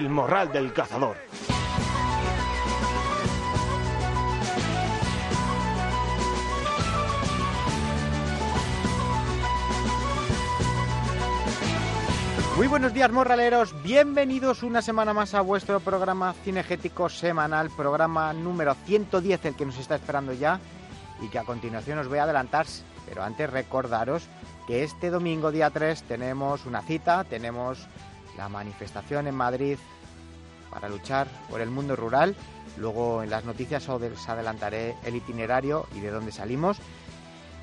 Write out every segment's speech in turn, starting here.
El morral del cazador. Muy buenos días, morraleros. Bienvenidos una semana más a vuestro programa cinegético semanal, programa número 110, el que nos está esperando ya y que a continuación os voy a adelantar. Pero antes recordaros que este domingo, día 3, tenemos una cita, tenemos la manifestación en Madrid para luchar por el mundo rural. Luego en las noticias os adelantaré el itinerario y de dónde salimos.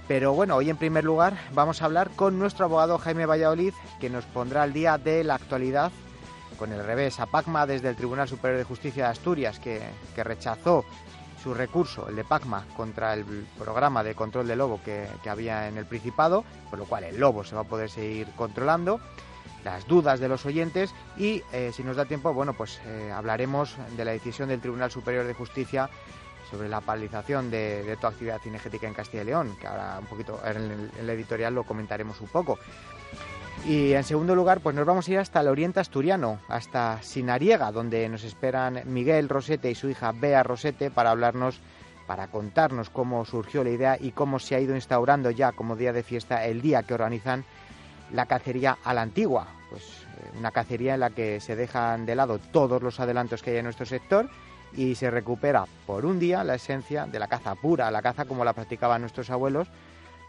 Pero bueno, hoy en primer lugar vamos a hablar con nuestro abogado Jaime Valladolid, que nos pondrá al día de la actualidad con el revés a Pacma desde el Tribunal Superior de Justicia de Asturias, que, rechazó su recurso, el de Pacma, contra el programa de control de lobo que, había en el Principado, por lo cual el lobo se va a poder seguir controlando, las dudas de los oyentes y, eh, si nos da tiempo, bueno, pues eh, hablaremos de la decisión del Tribunal Superior de Justicia sobre la paralización de, de toda actividad cinegética en Castilla y León, que ahora un poquito en en el, editorial lo comentaremos un poco. Y en segundo lugar, pues nos vamos a ir hasta el oriente asturiano, hasta Sinariega, donde nos esperan Miguel Rosete y su hija Bea Rosete para hablarnos, para contarnos cómo surgió la idea y cómo se ha ido instaurando ya como día de fiesta el día que organizan la cacería a la antigua. Pues eh, una cacería en la que se dejan de lado todos los adelantos que hay en nuestro sector y se recupera por un día la esencia de la caza pura, la caza como la practicaban nuestros abuelos.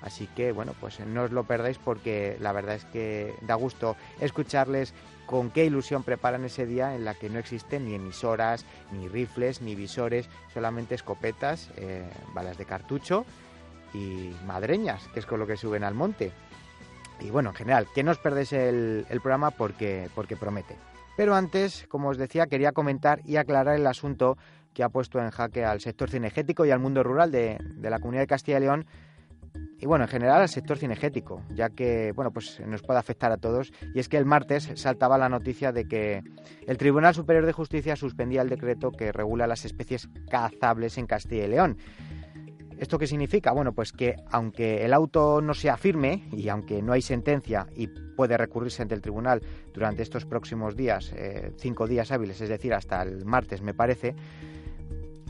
Así que bueno, pues no os lo perdáis porque la verdad es que da gusto escucharles con qué ilusión preparan ese día en la que no existen ni emisoras, ni rifles, ni visores, solamente escopetas, eh, balas de cartucho y madreñas, que es con lo que suben al monte. Y bueno, en general, que no os perdéis el, el programa porque, porque promete. Pero antes, como os decía, quería comentar y aclarar el asunto que ha puesto en jaque al sector cinegético y al mundo rural de, la comunidad de Castilla y León y bueno, en general al sector cinegético, ya que bueno, pues nos puede afectar a todos y es que el martes saltaba la noticia de que el Tribunal Superior de Justicia suspendía el decreto que regula las especies cazables en Castilla y León. ¿Esto qué significa? Bueno, pues que aunque el auto no sea firme y aunque no hay sentencia y puede recurrirse ante el tribunal durante estos próximos días, eh, cinco días hábiles, es decir, hasta el martes me parece,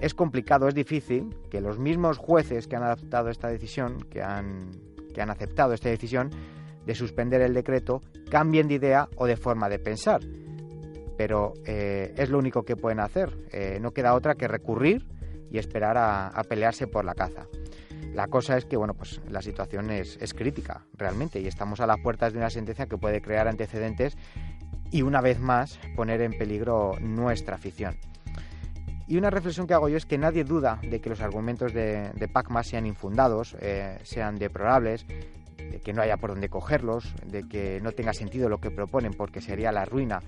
es complicado, es difícil que los mismos jueces que han adoptado esta decisión, que han, que han aceptado esta decisión de suspender el decreto, cambien de idea o de forma de pensar. Pero eh, es lo único que pueden hacer. Eh, no queda otra que recurrir y esperar a, pelearse por la caza. La cosa es que, bueno, pues la situación es, crítica, realmente, y estamos a las puertas de una sentencia que puede crear antecedentes y, una vez más, poner en peligro nuestra afición. Y una reflexión que hago yo es que nadie duda de que los argumentos de, Pacma sean infundados, eh, sean deplorables, de que no haya por dónde cogerlos, de que no tenga sentido lo que proponen porque sería la ruina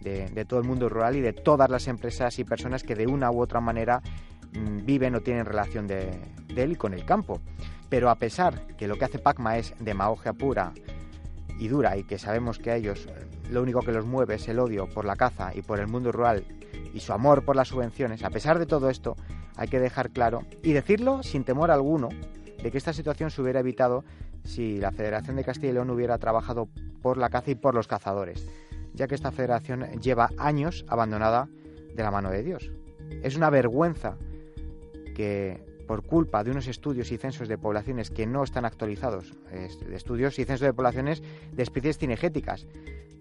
de, todo el mundo rural y de todas las empresas y personas que de una u otra manera viven o tienen relación de, él con el campo. Pero a pesar que lo que hace Pacma es demagogia pura y dura y que sabemos que a ellos eh, lo único que los mueve es el odio por la caza y por el mundo rural y su amor por las subvenciones, a pesar de todo esto, hay que dejar claro y decirlo sin temor alguno de que esta situación se hubiera evitado si la Federación de Castilla y León hubiera trabajado por la caza y por los cazadores, ya que esta federación lleva años abandonada de la mano de Dios. Es una vergüenza que por culpa de unos estudios y censos de poblaciones que no están actualizados, de estudios y censos de poblaciones de especies cinegéticas,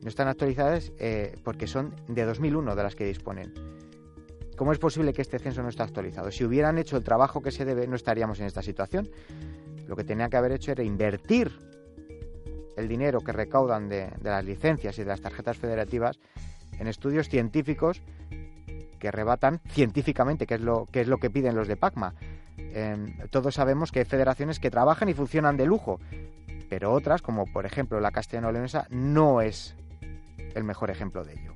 no están actualizadas eh, porque son de 2001 de las que disponen. ¿Cómo es posible que este censo no esté actualizado? Si hubieran hecho el trabajo que se debe, no estaríamos en esta situación. Lo que tenían que haber hecho era invertir el dinero que recaudan de las licencias y de las tarjetas federativas en estudios científicos que rebatan científicamente, que es lo que, es lo que piden los de PACMA. Em, todos sabemos que hay federaciones que trabajan y funcionan de lujo, pero otras, como por ejemplo la castellano-leonesa, no es el mejor ejemplo de ello.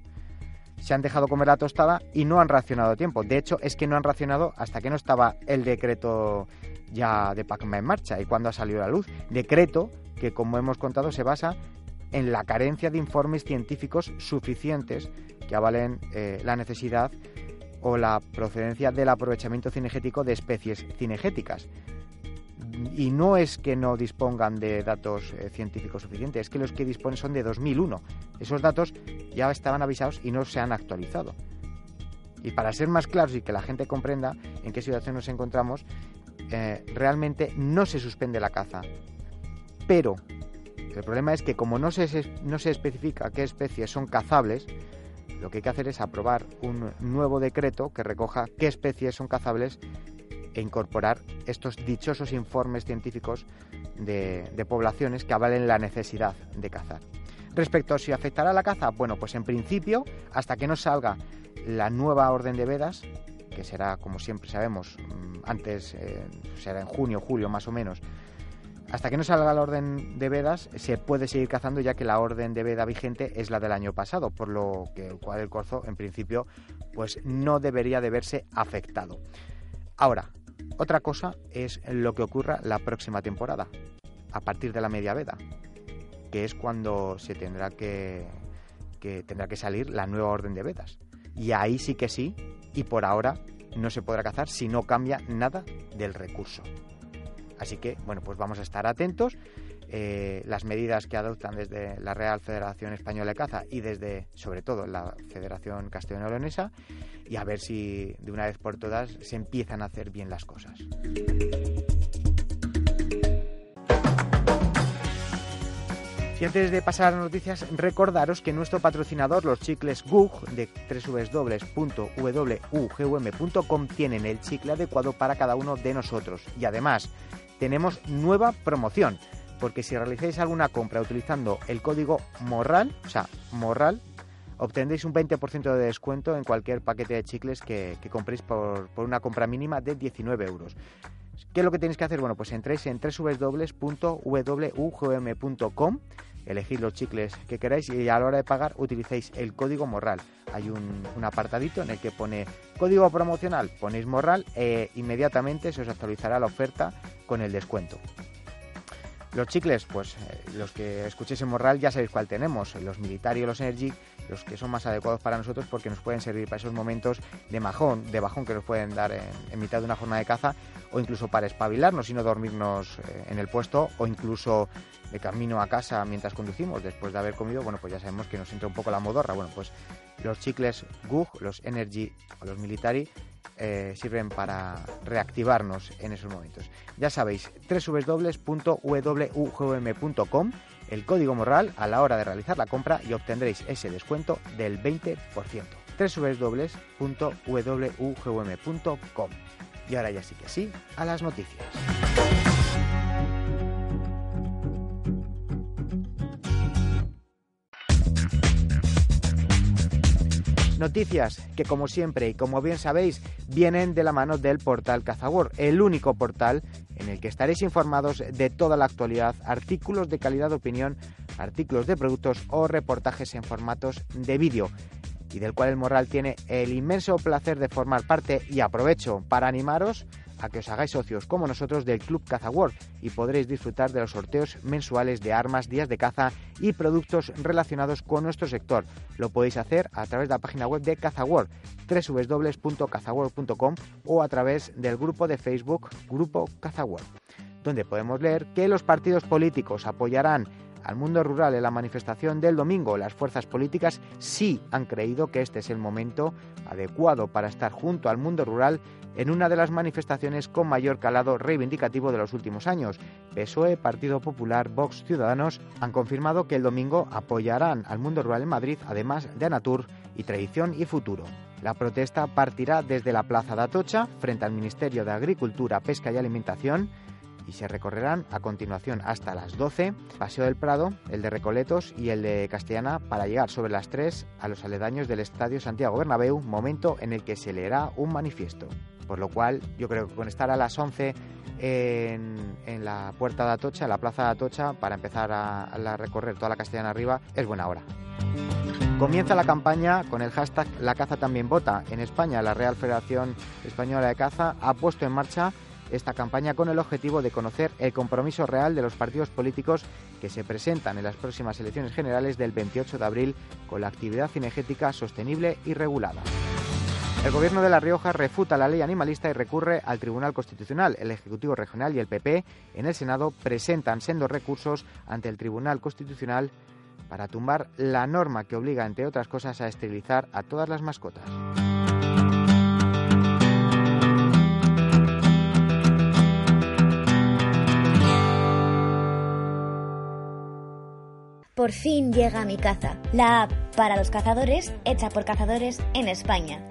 Se han dejado comer la tostada y no han racionado a tiempo. De hecho, es que no han racionado hasta que no estaba el decreto ya de PACMA en marcha y cuando ha salido a la luz. Decreto que, como hemos contado, se basa en la carencia de informes científicos suficientes que avalen eh, la necesidad o la procedencia del aprovechamiento cinegético de especies cinegéticas. Y no es que no dispongan de datos eh, científicos suficientes, es que los que disponen son de 2001. Esos datos ya estaban avisados y no se han actualizado. Y para ser más claros y que la gente comprenda en qué situación nos encontramos, eh, realmente no se suspende la caza. Pero el problema es que como no se, no se especifica qué especies son cazables, lo que hay que hacer es aprobar un nuevo decreto que recoja qué especies son cazables e incorporar estos dichosos informes científicos de, poblaciones que avalen la necesidad de cazar. Respecto a si afectará la caza, bueno, pues en principio, hasta que no salga la nueva orden de vedas, que será, como siempre sabemos, mm, antes, eh, será en junio, julio más o menos, hasta que no salga la orden de vedas, se puede seguir cazando ya que la orden de veda vigente es la del año pasado, por lo que el cual el corzo, en principio, pues no debería de verse afectado. Ahora, otra cosa es lo que ocurra la próxima temporada, a partir de la media veda, que es cuando se tendrá que, que tendrá que salir la nueva orden de vedas. Y ahí sí que sí, y por ahora no se podrá cazar si no cambia nada del recurso. Así que, bueno, pues vamos a estar atentos. Eh, las medidas que adoptan desde la Real Federación Española de Caza y desde, sobre todo, la Federación Castellano-Leonesa y a ver si de una vez por todas se empiezan a hacer bien las cosas. Y antes de pasar a las noticias, recordaros que nuestro patrocinador, los chicles GUG de www.wugum.com, tienen el chicle adecuado para cada uno de nosotros. Y además, tenemos nueva promoción, porque si realizáis alguna compra utilizando el código MORRAL, o sea, MORRAL, obtendréis un 20% de descuento en cualquier paquete de chicles que, compréis por, por, una compra mínima de 19 euros. ¿Qué es lo que tenéis que hacer? Bueno, pues entréis en www.wugm.com elegid los chicles que queráis y a la hora de pagar utilicéis el código morral. Hay un, apartadito en el que pone código promocional, ponéis morral e inmediatamente se os actualizará la oferta con el descuento. Los chicles, pues eh, los que escuchéis en Morral ya sabéis cuál tenemos, los Military y los Energy, los que son más adecuados para nosotros porque nos pueden servir para esos momentos de majón, de bajón que nos pueden dar en, mitad de una jornada de caza o incluso para espabilarnos y no dormirnos eh, en el puesto o incluso de camino a casa mientras conducimos después de haber comido, bueno, pues ya sabemos que nos entra un poco la modorra. Bueno, pues los chicles GUG, los Energy o los Military eh, sirven para reactivarnos en esos momentos. Ya sabéis, www.wugm.com, el código moral a la hora de realizar la compra y obtendréis ese descuento del 20%. www.wugm.com. Y ahora ya sí que sí, a las noticias. Noticias que como siempre y como bien sabéis vienen de la mano del portal Cazawar, el único portal en el que estaréis informados de toda la actualidad, artículos de calidad de opinión, artículos de productos o reportajes en formatos de vídeo y del cual el Morral tiene el inmenso placer de formar parte y aprovecho para animaros a que os hagáis socios como nosotros del Club Caza World y podréis disfrutar de los sorteos mensuales de armas, días de caza y productos relacionados con nuestro sector. Lo podéis hacer a través de la página web de Caza World, www.cazaworld.com o a través del grupo de Facebook Grupo Caza World, donde podemos leer que los partidos políticos apoyarán al mundo rural en la manifestación del domingo. Las fuerzas políticas sí han creído que este es el momento adecuado para estar junto al mundo rural en una de las manifestaciones con mayor calado reivindicativo de los últimos años. PSOE, Partido Popular, Vox, Ciudadanos han confirmado que el domingo apoyarán al mundo rural en Madrid, además de Anatur y Tradición y Futuro. La protesta partirá desde la Plaza de Atocha, frente al Ministerio de Agricultura, Pesca y Alimentación, y se recorrerán a continuación hasta las 12 Paseo del Prado, el de Recoletos y el de Castellana para llegar sobre las 3 a los aledaños del Estadio Santiago Bernabéu, momento en el que se leerá un manifiesto. Por lo cual yo creo que con estar a las 11 en, la puerta de Atocha, en la plaza de Atocha, para empezar a, a recorrer toda la Castellana arriba, es buena hora. Comienza la campaña con el hashtag La caza también vota. En España, la Real Federación Española de Caza ha puesto en marcha esta campaña con el objetivo de conocer el compromiso real de los partidos políticos que se presentan en las próximas elecciones generales del 28 de abril con la actividad cinegética sostenible y regulada. El Gobierno de La Rioja refuta la ley animalista y recurre al Tribunal Constitucional. El Ejecutivo Regional y el PP en el Senado presentan sendos recursos ante el Tribunal Constitucional para tumbar la norma que obliga, entre otras cosas, a esterilizar a todas las mascotas. Por fin llega mi caza, la app para los cazadores hecha por cazadores en España.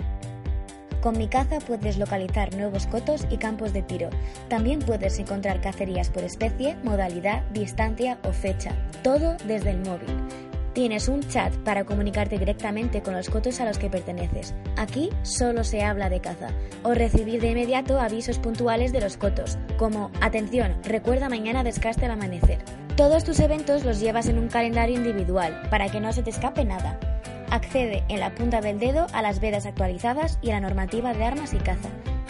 Con mi caza puedes localizar nuevos cotos y campos de tiro. También puedes encontrar cacerías por especie, modalidad, distancia o fecha. Todo desde el móvil. Tienes un chat para comunicarte directamente con los cotos a los que perteneces. Aquí solo se habla de caza o recibir de inmediato avisos puntuales de los cotos, como atención, recuerda mañana descaste al amanecer. Todos tus eventos los llevas en un calendario individual para que no se te escape nada. Accede en la punta del dedo a las vedas actualizadas y a la normativa de armas y caza.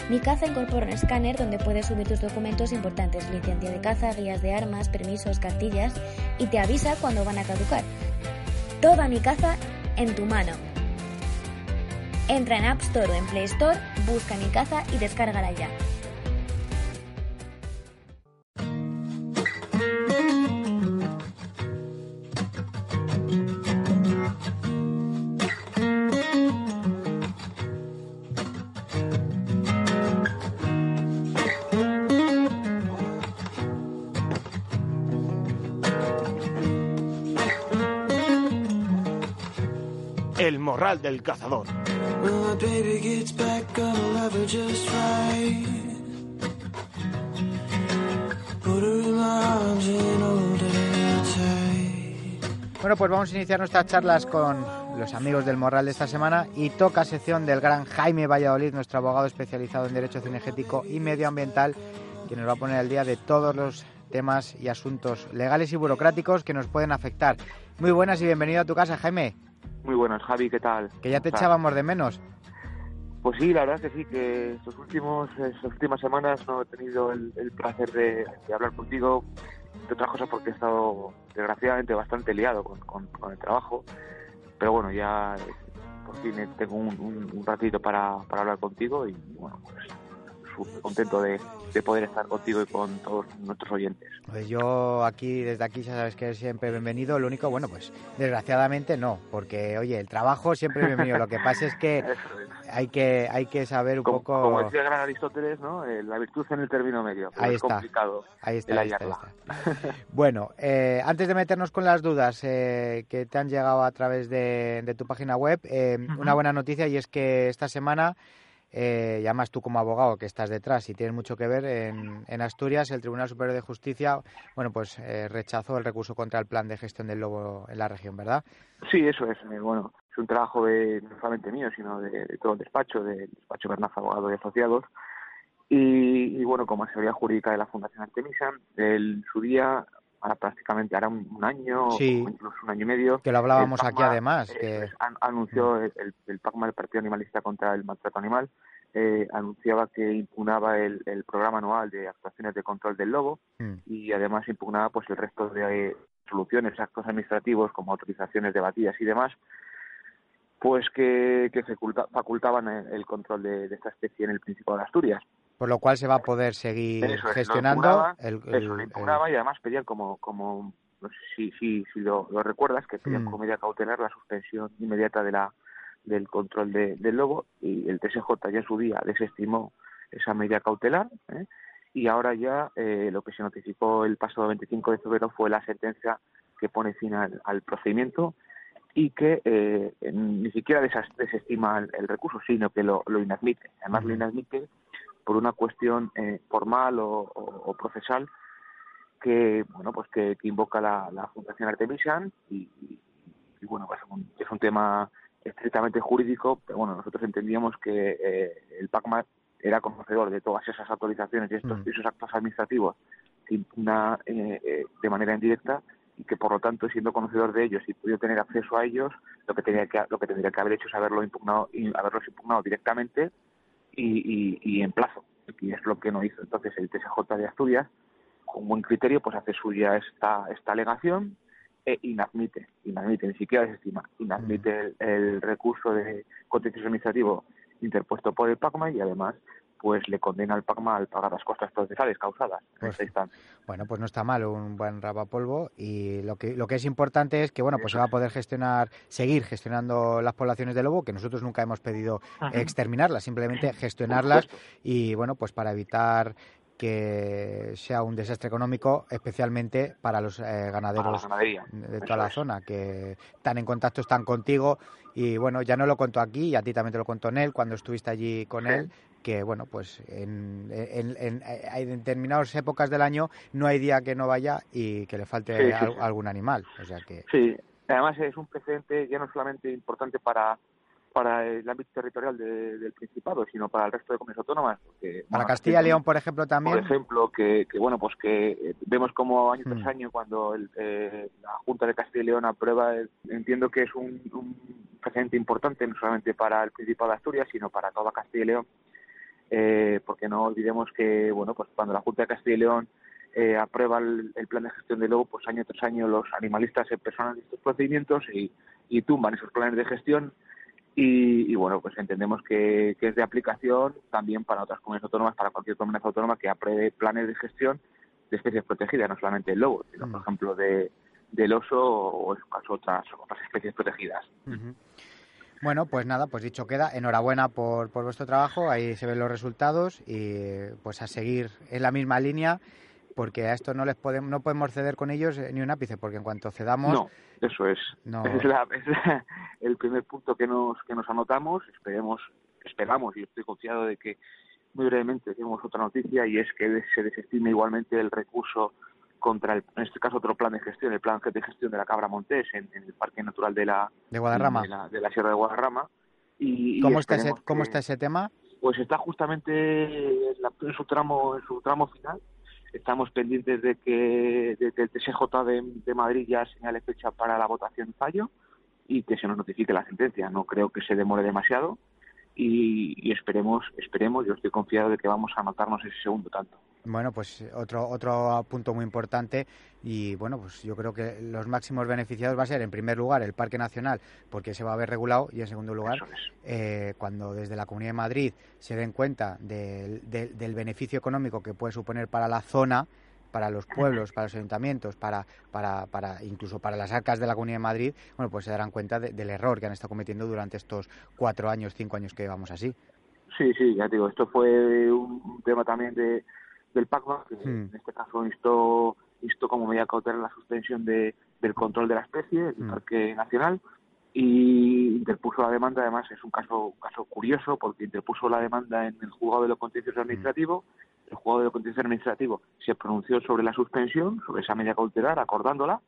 Mi caza incorpora un escáner donde puedes subir tus documentos importantes, licencia de caza, guías de armas, permisos, cartillas y te avisa cuando van a caducar. Toda mi caza en tu mano. Entra en App Store o en Play Store, busca mi caza y descárgala ya. Morral del cazador. Bueno, pues vamos a iniciar nuestras charlas con los amigos del Morral de esta semana y toca sección del gran Jaime Valladolid, nuestro abogado especializado en Derecho Cinegético y Medioambiental, que nos va a poner al día de todos los temas y asuntos legales y burocráticos que nos pueden afectar. Muy buenas y bienvenido a tu casa, Jaime. Muy buenas, Javi, ¿qué tal? Que ya te echábamos de menos. Pues sí, la verdad que sí, que estos últimos, estas últimas semanas no he tenido el, placer de, hablar contigo, de otras cosas porque he estado desgraciadamente bastante liado con, el trabajo, pero bueno, ya por fin tengo un, ratito para, para hablar contigo y bueno, pues contento de, poder estar contigo y con todos nuestros oyentes. Pues yo aquí, desde aquí, ya sabes que siempre bienvenido. Lo único, bueno, pues desgraciadamente no, porque oye, el trabajo siempre es bienvenido. Lo que pasa es que hay que hay que saber un poco. Como decía el gran Aristóteles, ¿no? Eh, la virtud en el término medio. Ahí es complicado. Ahí está. Ahí está, bueno, eh, antes de meternos con las dudas eh, que te han llegado a través de, tu página web, una buena noticia y es que esta semana eh, y además tú como abogado que estás detrás y tienes mucho que ver, en, Asturias el Tribunal Superior de Justicia bueno pues eh, rechazó el recurso contra el plan de gestión del lobo en la región, ¿verdad? Sí, eso es. Eh, bueno, es un trabajo de, no solamente mío, sino de, todo el despacho, del despacho Bernaz Abogado y Asociados. Y, bueno, como asesoría jurídica de la Fundación Artemisa, el, su día ahora prácticamente hará un, año, incluso un año y medio. Que lo hablábamos aquí además. Que... anunció mm. el, el, PACMA, el Partido Animalista contra el Maltrato Animal, eh, anunciaba que impugnaba el, el, programa anual de actuaciones de control del lobo mm. y además impugnaba pues el resto de eh, soluciones, actos administrativos como autorizaciones de batidas y demás, pues que, que facultaban el, control de, de, esta especie en el Principado de Asturias por lo cual se va a poder seguir gestionando. el, eso, lo impugnaba y además pedían como, como no sé si, si, si lo, recuerdas, que pedían mm. como medida cautelar la suspensión inmediata de la del control de, del lobo y el TSJ ya en su día desestimó esa medida cautelar ¿eh? y ahora ya eh, lo que se notificó el pasado 25 de febrero fue la sentencia que pone fin al, procedimiento y que eh, ni siquiera desestima el, recurso, sino que lo, lo inadmite. Además, lo inadmite por una cuestión eh, formal o, procesal que bueno pues que, invoca la, Fundación Artemisan y, bueno pues es un tema estrictamente jurídico pero bueno nosotros entendíamos que eh, el PACMA era conocedor de todas esas autorizaciones y estos mm. esos actos administrativos una, eh, de manera indirecta y que por lo tanto siendo conocedor de ellos y pudiendo tener acceso a ellos lo que tenía que lo que tendría que haber hecho es haberlo impugnado haberlos impugnado directamente y, y, en plazo, y es lo que no hizo. Entonces el TSJ de Asturias, con buen criterio, pues hace suya esta, esta alegación e inadmite, inadmite, ni siquiera desestima, inadmite el, el recurso de contencioso administrativo interpuesto por el PACMA y además pues le condena al PACMA al pagar las costas procesales causadas en pues esta instancia. Bueno, pues no está mal un buen rapapolvo y lo que lo que es importante es que bueno, pues se va a poder gestionar, seguir gestionando las poblaciones de lobo, que nosotros nunca hemos pedido exterminarlas, simplemente gestionarlas y bueno, pues para evitar que sea un desastre económico, especialmente para los eh, ganaderos de toda la zona, que están en contacto, están contigo. Y bueno, ya no lo contó aquí, y a ti también te lo contó él cuando estuviste allí con él, que bueno, pues en, en, determinadas épocas del año no hay día que no vaya y que le falte algún animal. O sea que... Sí, además es un precedente ya no solamente importante para para el ámbito territorial del Principado, sino para el resto de comunidades autónomas. para Castilla y León, por ejemplo, también. Por ejemplo, que, bueno, pues que eh, vemos como año tras mm. año, cuando eh, la Junta de Castilla y León aprueba, entiendo que es un, un, precedente importante, no solamente para el Principado de Asturias, sino para toda Castilla y León, eh, porque no olvidemos que, bueno, pues cuando la Junta de Castilla y León aprueba el, plan de gestión de lobo, pues año tras año los animalistas se personan estos procedimientos y, y tumban esos planes de gestión y, bueno, pues entendemos que, es de aplicación también para otras comunidades autónomas, para cualquier comunidad autónoma que apruebe planes de gestión de especies protegidas, no solamente el lobo, sino por mm. ejemplo de, del oso o en su caso otras, otras especies protegidas. Bueno, pues nada, pues dicho queda. Enhorabuena por, por vuestro trabajo, ahí se ven los resultados y pues a seguir en la misma línea porque a esto no les podemos no podemos ceder con ellos eh, ni un ápice porque en cuanto cedamos no eso es es, el primer punto que nos que nos anotamos esperemos esperamos y estoy confiado de que muy brevemente tenemos otra noticia y es que se desestime igualmente el recurso contra el, en este caso otro plan de gestión el plan de gestión de la cabra montés en, el parque natural de la de Guadarrama de la, sierra de Guadarrama y cómo está ese cómo está ese tema pues está justamente en su tramo en su tramo final Estamos pendientes de que, el TSJ de, Madrid ya señale fecha para la votación fallo y que se nos notifique la sentencia. No creo que se demore demasiado y, esperemos, esperemos, yo estoy confiado de que vamos a anotarnos ese segundo tanto. Bueno, pues otro otro punto muy importante y bueno, pues yo creo que los máximos beneficiados va a ser en primer lugar el Parque Nacional porque se va a ver regulado y en segundo lugar eh, cuando desde la Comunidad de Madrid se den cuenta del, del, beneficio económico que puede suponer para la zona, para los pueblos, para los ayuntamientos, para, para, para incluso para las arcas de la Comunidad de Madrid, bueno, pues se darán cuenta del error que han estado cometiendo durante estos cuatro años, cinco años que llevamos así. Sí, sí, ya digo, esto fue un tema también de del PACMA, que en hmm. este caso instó, instó como medida cautelar la suspensión de, del control de la especie, del hmm. Parque Nacional, y interpuso la demanda, además es un caso, caso curioso, porque interpuso la demanda en el juzgado de lo contencioso hmm. administrativo, el juzgado de lo contencioso administrativo se pronunció sobre la suspensión, sobre esa medida cautelar, acordándola,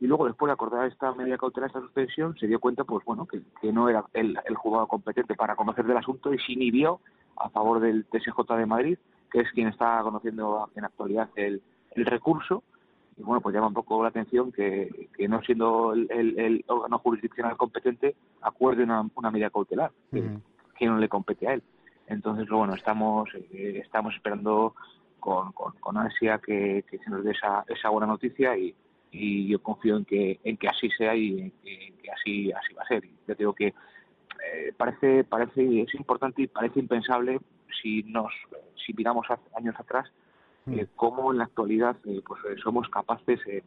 y luego después de acordar esta medida cautelar, esta suspensión, se dio cuenta, pues bueno, que, que no era el, el juzgado competente para conocer del asunto y se inhibió a favor del TSJ de Madrid que es quien está conociendo en actualidad el, recurso. Y bueno, pues llama un poco la atención que, que no siendo el, órgano jurisdiccional competente, acuerde una, una medida cautelar, que, no le compete a él. Entonces, bueno, estamos, eh, estamos esperando con, con, ansia que, se nos dé esa, esa buena noticia y, y yo confío en que, en que así sea y que, así, así va a ser. Yo digo que eh, parece, parece, es importante y parece impensable si nos si miramos años atrás mm. eh, cómo en la actualidad eh, pues eh, somos capaces eh,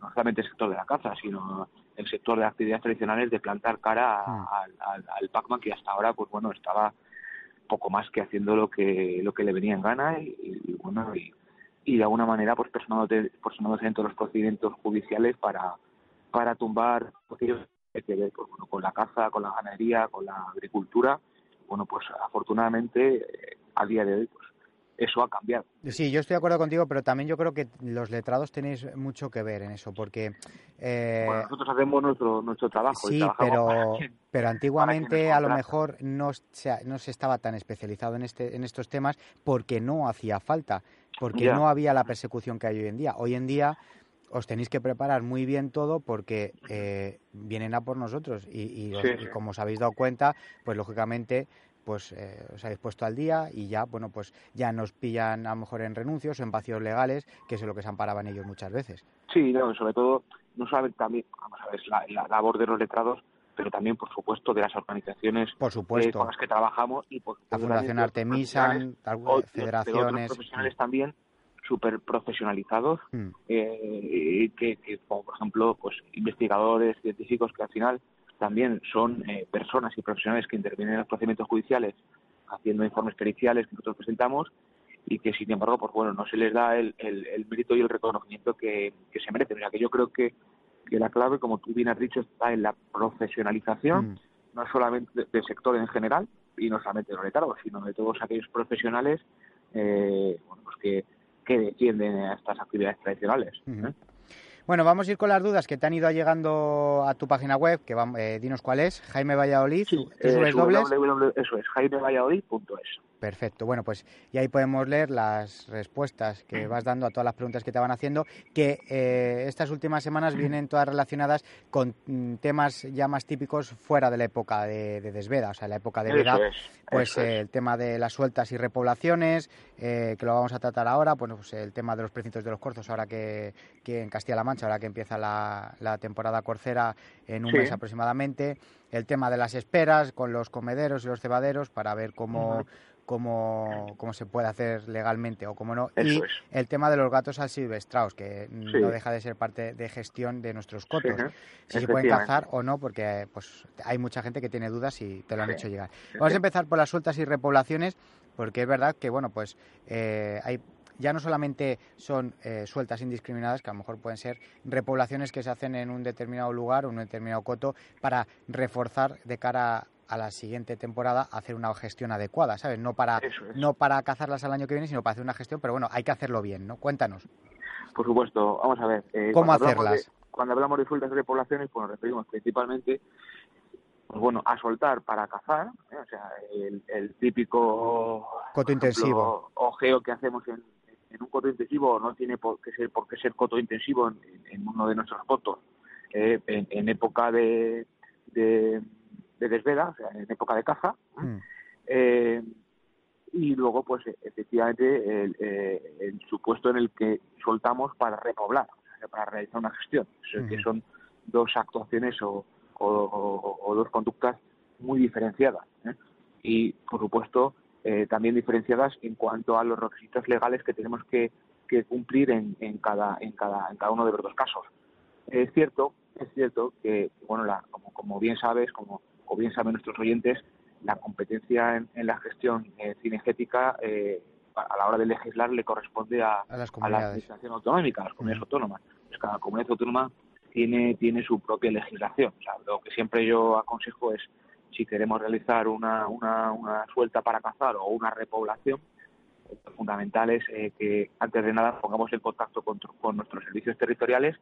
no solamente el sector de la caza sino el sector de actividades tradicionales de plantar cara mm. al, al, Pac-Man que hasta ahora pues bueno estaba poco más que haciendo lo que lo que le venía en gana y, bueno y, y, de alguna manera pues personándose, personándose dentro de los procedimientos judiciales para para tumbar aquello que tiene que ver pues, con la caza con la ganadería con la agricultura bueno, pues afortunadamente a día de hoy pues eso ha cambiado. Sí, yo estoy de acuerdo contigo, pero también yo creo que los letrados tenéis mucho que ver en eso, porque... Eh, bueno, nosotros hacemos nuestro, nuestro trabajo. Sí, pero, pero antiguamente a lo mejor no se, no se estaba tan especializado en, este, en estos temas porque no hacía falta, porque no había la persecución que hay hoy en día. Hoy en día os tenéis que preparar muy bien todo porque eh, vienen a por nosotros y, y, como os habéis dado cuenta, pues lógicamente pues eh, os habéis puesto al día y ya, bueno, pues ya nos pillan a lo mejor en renuncios o en vacíos legales, que es lo que se amparaban ellos muchas veces. Sí, sobre todo, no solamente también, vamos a ver, la, la labor de los letrados, pero también, por supuesto, de las organizaciones por supuesto. con las que trabajamos y por la Fundación Artemisa, federaciones. profesionales también súper profesionalizados, mm. eh, que, que, como por ejemplo, pues investigadores, científicos que al final también son eh, personas y profesionales que intervienen en los procedimientos judiciales haciendo informes periciales que nosotros presentamos y que sin embargo pues bueno no se les da el, el, mérito y el reconocimiento que, se merecen. O sea que yo creo que, que, la clave, como tú bien has dicho, está en la profesionalización, mm. no solamente del sector en general y no solamente de los sino de todos aquellos profesionales eh, bueno, pues que, que defienden a estas actividades tradicionales. ¿eh? Bueno, vamos a ir con las dudas que te han ido llegando a tu página web, que eh, dinos cuál es, Jaime Valladolid, sí, eh, Eso es, jaimevalladolid.es. Perfecto. Bueno, pues y ahí podemos leer las respuestas que vas dando a todas las preguntas que te van haciendo, que eh, estas últimas semanas vienen todas relacionadas con mm, temas ya más típicos fuera de la época de, Desveda, o sea, la época de Veda, pues el tema de las sueltas y repoblaciones, eh, que lo vamos a tratar ahora, bueno, pues el tema de los precintos de los corzos, ahora que, en Castilla-La Mancha, ahora que empieza la, temporada corcera en un mes aproximadamente, el tema de las esperas con los comederos y los cebaderos para ver cómo cómo, cómo se puede hacer legalmente o cómo no. y el tema de los gatos asilvestrados, que no deja de ser parte de gestión de nuestros cotos. si se pueden cazar o no, porque pues hay mucha gente que tiene dudas y te lo han hecho llegar. Vamos a empezar por las sueltas y repoblaciones, porque es verdad que, bueno, pues eh, hay ya no solamente son eh, sueltas indiscriminadas, que a lo mejor pueden ser repoblaciones que se hacen en un determinado lugar o en un determinado coto para reforzar de cara a la siguiente temporada hacer una gestión adecuada, ¿sabes? No para, no para cazarlas al año que viene, sino para hacer una gestión, pero bueno, hay que hacerlo bien, ¿no? Cuéntanos. Por supuesto, vamos a ver. Eh, ¿Cómo hacerlas? cuando hablamos de sueltas de poblaciones, pues nos referimos principalmente pues bueno, a soltar para cazar, ¿eh? o sea, el, típico coto intensivo ojeo que hacemos en, un coto intensivo no tiene por qué ser por qué ser coto intensivo en, uno de nuestros cotos eh, en, época de, de desveda, o sea, en época de caza. Mm. Eh, y luego, pues efectivamente, el, eh, el, supuesto en el que soltamos para repoblar, o sea, para realizar una gestión. que son dos actuaciones o, dos conductas muy diferenciadas. ¿eh? Y, por supuesto, también diferenciadas en cuanto a los requisitos legales que tenemos que, que cumplir en, en, cada, en, cada, en cada uno de los dos casos. Es cierto, es cierto que, bueno, la, como, como bien sabes, como o bien saben nuestros oyentes, la competencia en, la gestión eh, cinegética eh, a la hora de legislar le corresponde a, la administración autonómica, a las comunidades autónomas. Pues cada comunidad autónoma tiene, tiene su propia legislación. lo que siempre yo aconsejo es, si queremos realizar una, una, una suelta para cazar o una repoblación, lo fundamental es eh, que antes de nada pongamos en contacto con, con nuestros servicios territoriales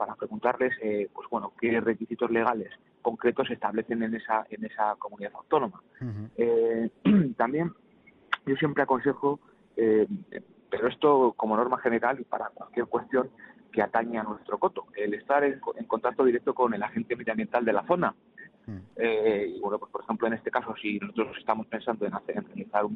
para preguntarles, eh, pues bueno, qué requisitos legales concretos se establecen en esa en esa comunidad autónoma. Eh, también yo siempre aconsejo, eh, pero esto como norma general y para cualquier cuestión que atañe a nuestro coto, el estar en, contacto directo con el agente medioambiental de la zona. y bueno, pues por ejemplo en este caso, si nosotros estamos pensando en hacer en realizar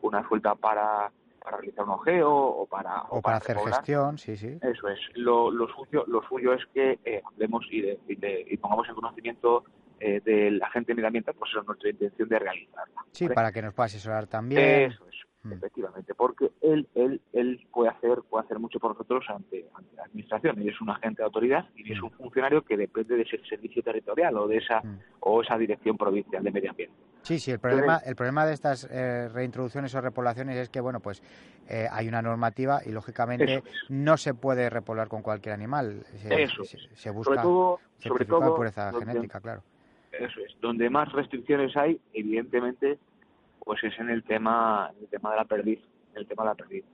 una suelta para para realizar un ojeo o para o, para, hacer gestión sí sí. Eso es. Lo, lo suyo lo suyo es que eh, hablemos y, y, pongamos en conocimiento eh, del agente medioambiental pues es nuestra intención de realizarla sí para que nos pueda asesorar también. Eso es Mm. efectivamente, porque él, él, él puede hacer, puede hacer mucho por nosotros ante, la administración. Él es un agente de autoridad y es mm. un funcionario que depende de ese servicio territorial o de esa mm. o esa dirección provincial de medio ambiente. Sí, sí. El problema, el problema de estas eh, reintroducciones o repoblaciones es que, bueno, pues eh, hay una normativa y lógicamente no se puede repoblar con cualquier animal. Se, eso. se, busca sobre todo, sobre todo pureza genética, claro. Eso es. Donde más restricciones hay, evidentemente pues es en el tema, el tema de la perdiz, el tema de la perdiz.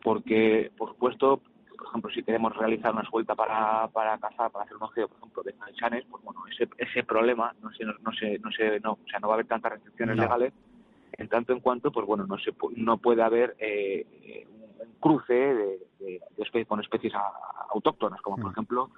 Porque, por supuesto, por ejemplo, si queremos realizar una suelta para, para cazar, para hacer un ojeo, por ejemplo, de chanchanes, pues bueno, ese, ese problema no se, no, se, no, se, no, o sea, no va a haber tantas restricciones legales en tanto en cuanto, pues bueno, no se no puede haber eh, un cruce de, de, con especies autóctonas, como por mm. ejemplo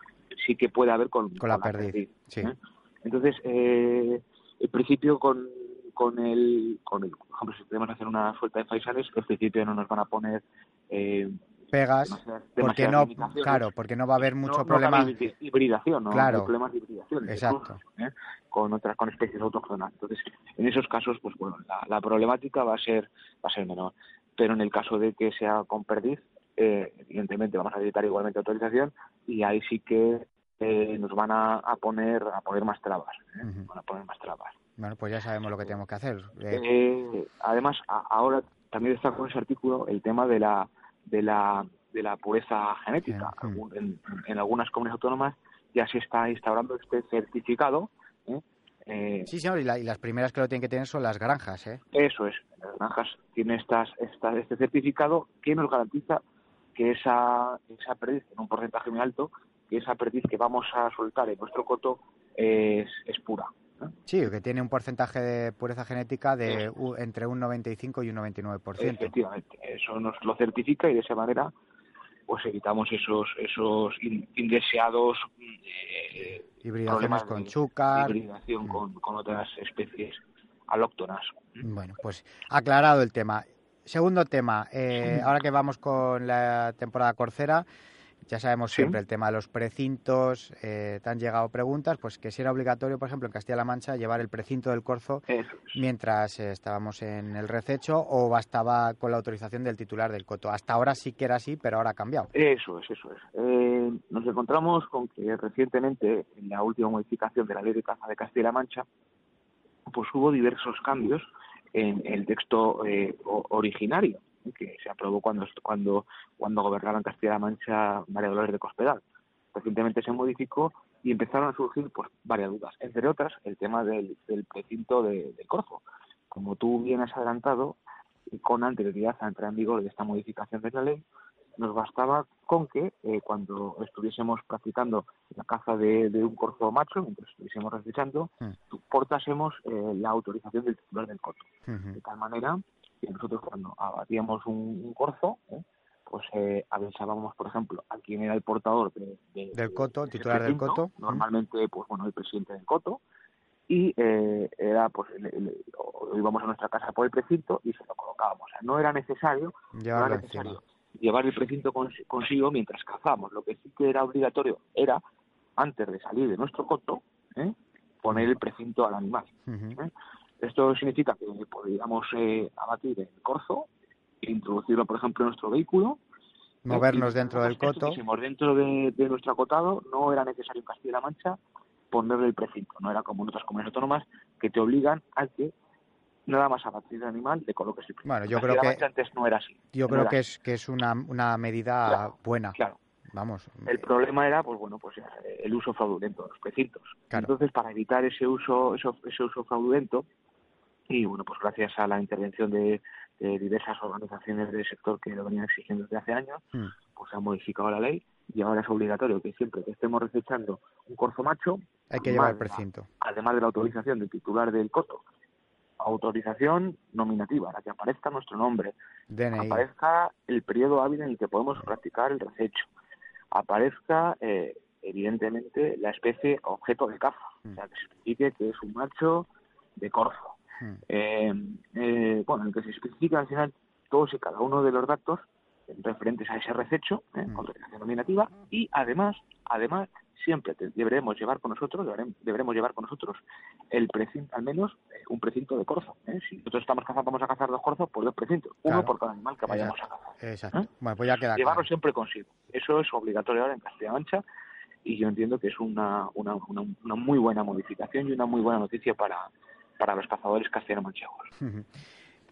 sí que puede haber con, con, la, perdiz. sí. ¿eh? Entonces, eh, el principio con, con el, con el, por ejemplo, si queremos hacer una suelta de faisanes, el principio no nos van a poner eh, pegas porque no claro porque no va a haber mucho problema. de hibridación no claro. Problemas de hibridación exacto. ¿eh? con otras con especies autóctonas. Entonces en esos casos pues bueno la, problemática va a ser va a ser menor. Pero en el caso de que sea con perdiz eh, evidentemente vamos a necesitar igualmente autorización y ahí sí que eh, nos van a, poner a poner más trabas van a poner más trabas bueno pues ya sabemos lo que tenemos que hacer además ahora también está con ese artículo el tema de la de la, de la pureza genética. En, algunas comunidades autónomas ya se está instaurando este certificado. ¿eh? Eh, sí, señor, y, las primeras que lo tienen que tener son las granjas. ¿eh? Eso es, las granjas tienen estas, este certificado que nos garantiza que esa, esa perdiz, en un porcentaje muy alto, que esa perdiz que vamos a soltar en nuestro coto es, es pura. Sí, que tiene un porcentaje de pureza genética de entre un 95 y un 99%. Efectivamente, eso nos lo certifica y de esa manera pues evitamos esos esos indeseados eh, hibridaciones con chúcar, hibridación con, con otras especies alóctonas. Bueno, pues aclarado el tema. Segundo tema, eh, ahora que vamos con la temporada corcera, ya sabemos siempre el tema de los precintos, eh, te han llegado preguntas, pues que si era obligatorio, por ejemplo, en Castilla-La Mancha llevar el precinto del corzo mientras eh, estábamos en el rececho o bastaba con la autorización del titular del coto. Hasta ahora sí que era así, pero ahora ha cambiado. Eso es, eso es. Eh, nos encontramos con que recientemente, en la última modificación de la ley de caza de Castilla-La Mancha, pues hubo diversos cambios en el texto originario que se aprobó cuando cuando cuando gobernaba en Castilla-La Mancha María Dolores de Cospedal. Recientemente se modificó y empezaron a surgir pues varias dudas, entre otras el tema del, del precinto de, del corzo. Como tú bien has adelantado, con anterioridad a entrar en vigor de esta modificación de la ley, nos bastaba con que eh, cuando estuviésemos practicando la caza de, un corzo macho, mientras estuviésemos realizando, mm. portásemos eh, la autorización del titular del corzo. De tal manera nosotros cuando abatíamos un, corzo, ¿eh? pues eh, avisábamos, por ejemplo, a quién era el portador del coto, titular del coto. Normalmente, pues bueno, el presidente del coto. Y eh, era, pues, íbamos a nuestra casa por el precinto y se lo colocábamos. O sea, no era necesario, llevar el precinto consigo mientras cazamos. Lo que sí que era obligatorio era, antes de salir de nuestro coto, poner el precinto al animal. Esto significa que podríamos eh, abatir el corzo, introducirlo, por ejemplo, en nuestro vehículo. Movernos dentro del coto. Si dentro de, nuestro acotado, no era necesario en Castilla-La Mancha ponerle el precinto. No era como en otras comunidades autónomas que te obligan a que nada más abatir el animal de coloques el Bueno, yo creo que antes no era así. Yo creo que es que es una, una medida buena. Claro. Vamos. El problema era, pues bueno, pues el uso fraudulento de los precintos. Entonces, para evitar ese uso, ese, ese uso fraudulento, y bueno, pues gracias a la intervención de, diversas organizaciones del sector que lo venían exigiendo desde hace años, hmm. pues se ha modificado la ley y ahora es obligatorio que siempre que estemos recechando un corzo macho, hay que llevar el precinto. además de la autorización del titular del coto, autorización nominativa, la que aparezca nuestro nombre, aparezca el periodo hábil en el que podemos practicar el rececho, aparezca eh, evidentemente la especie objeto de caza, o sea, que se explique que es un macho de corzo Hmm. Eh, eh, bueno, en el que se especifica al final todos y cada uno de los datos referentes a ese rececho, eh, mm. autorización nominativa, y además, además, siempre deberemos llevar con nosotros, deberemos llevar con nosotros el precinto, al menos eh, un precinto de corzo. Si nosotros estamos cazando, vamos a cazar dos corzos, pues dos precintos, uno por cada animal que vayamos a cazar. Exacto. Bueno, pues ya queda Llevarlo siempre consigo. Eso es obligatorio ahora en Castilla Mancha y yo entiendo que es una, una, una muy buena modificación y una muy buena noticia para, para los cazadores castellano-manchegos.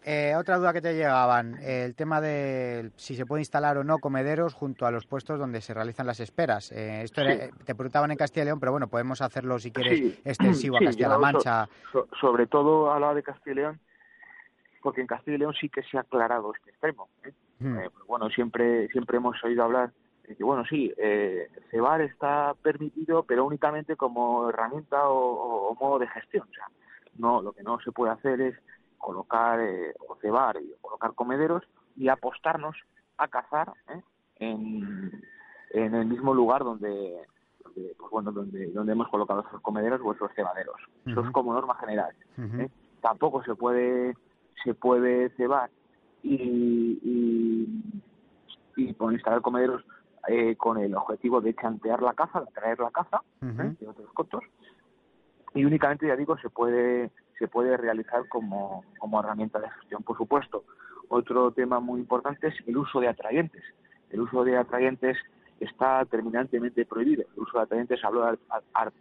Eh, otra duda que te llegaban, el tema de si se puede instalar o no comederos junto a los puestos donde se realizan las esperas. Eh, esto te preguntaban en Castilla y León, pero bueno, podemos hacerlo si quieres extensivo a Castilla-La Mancha. sobre todo a la de Castilla y León, porque en Castilla y León sí que se ha aclarado este extremo. ¿eh? Mm. Eh, pues bueno, siempre, siempre hemos oído hablar de que, bueno, sí, eh, cebar está permitido, pero únicamente como herramienta o, o modo de gestión. O sea, no, lo que no se puede hacer es colocar eh, o cebar y colocar comederos y apostarnos a cazar ¿eh? en, en el mismo lugar donde, donde, pues bueno, donde, donde hemos colocado esos comederos o esos cebaderos. Eso es como norma general. ¿eh? Tampoco se puede se puede cebar y, y, y poner- instalar comederos eh, con el objetivo de chantear la caza, de atraer la caza ¿eh? De otros cotos y únicamente ya digo se puede se puede realizar como, como herramienta de gestión por supuesto. Otro tema muy importante es el uso de atrayentes. El uso de atrayentes está terminantemente prohibido. El uso de atrayentes hablo de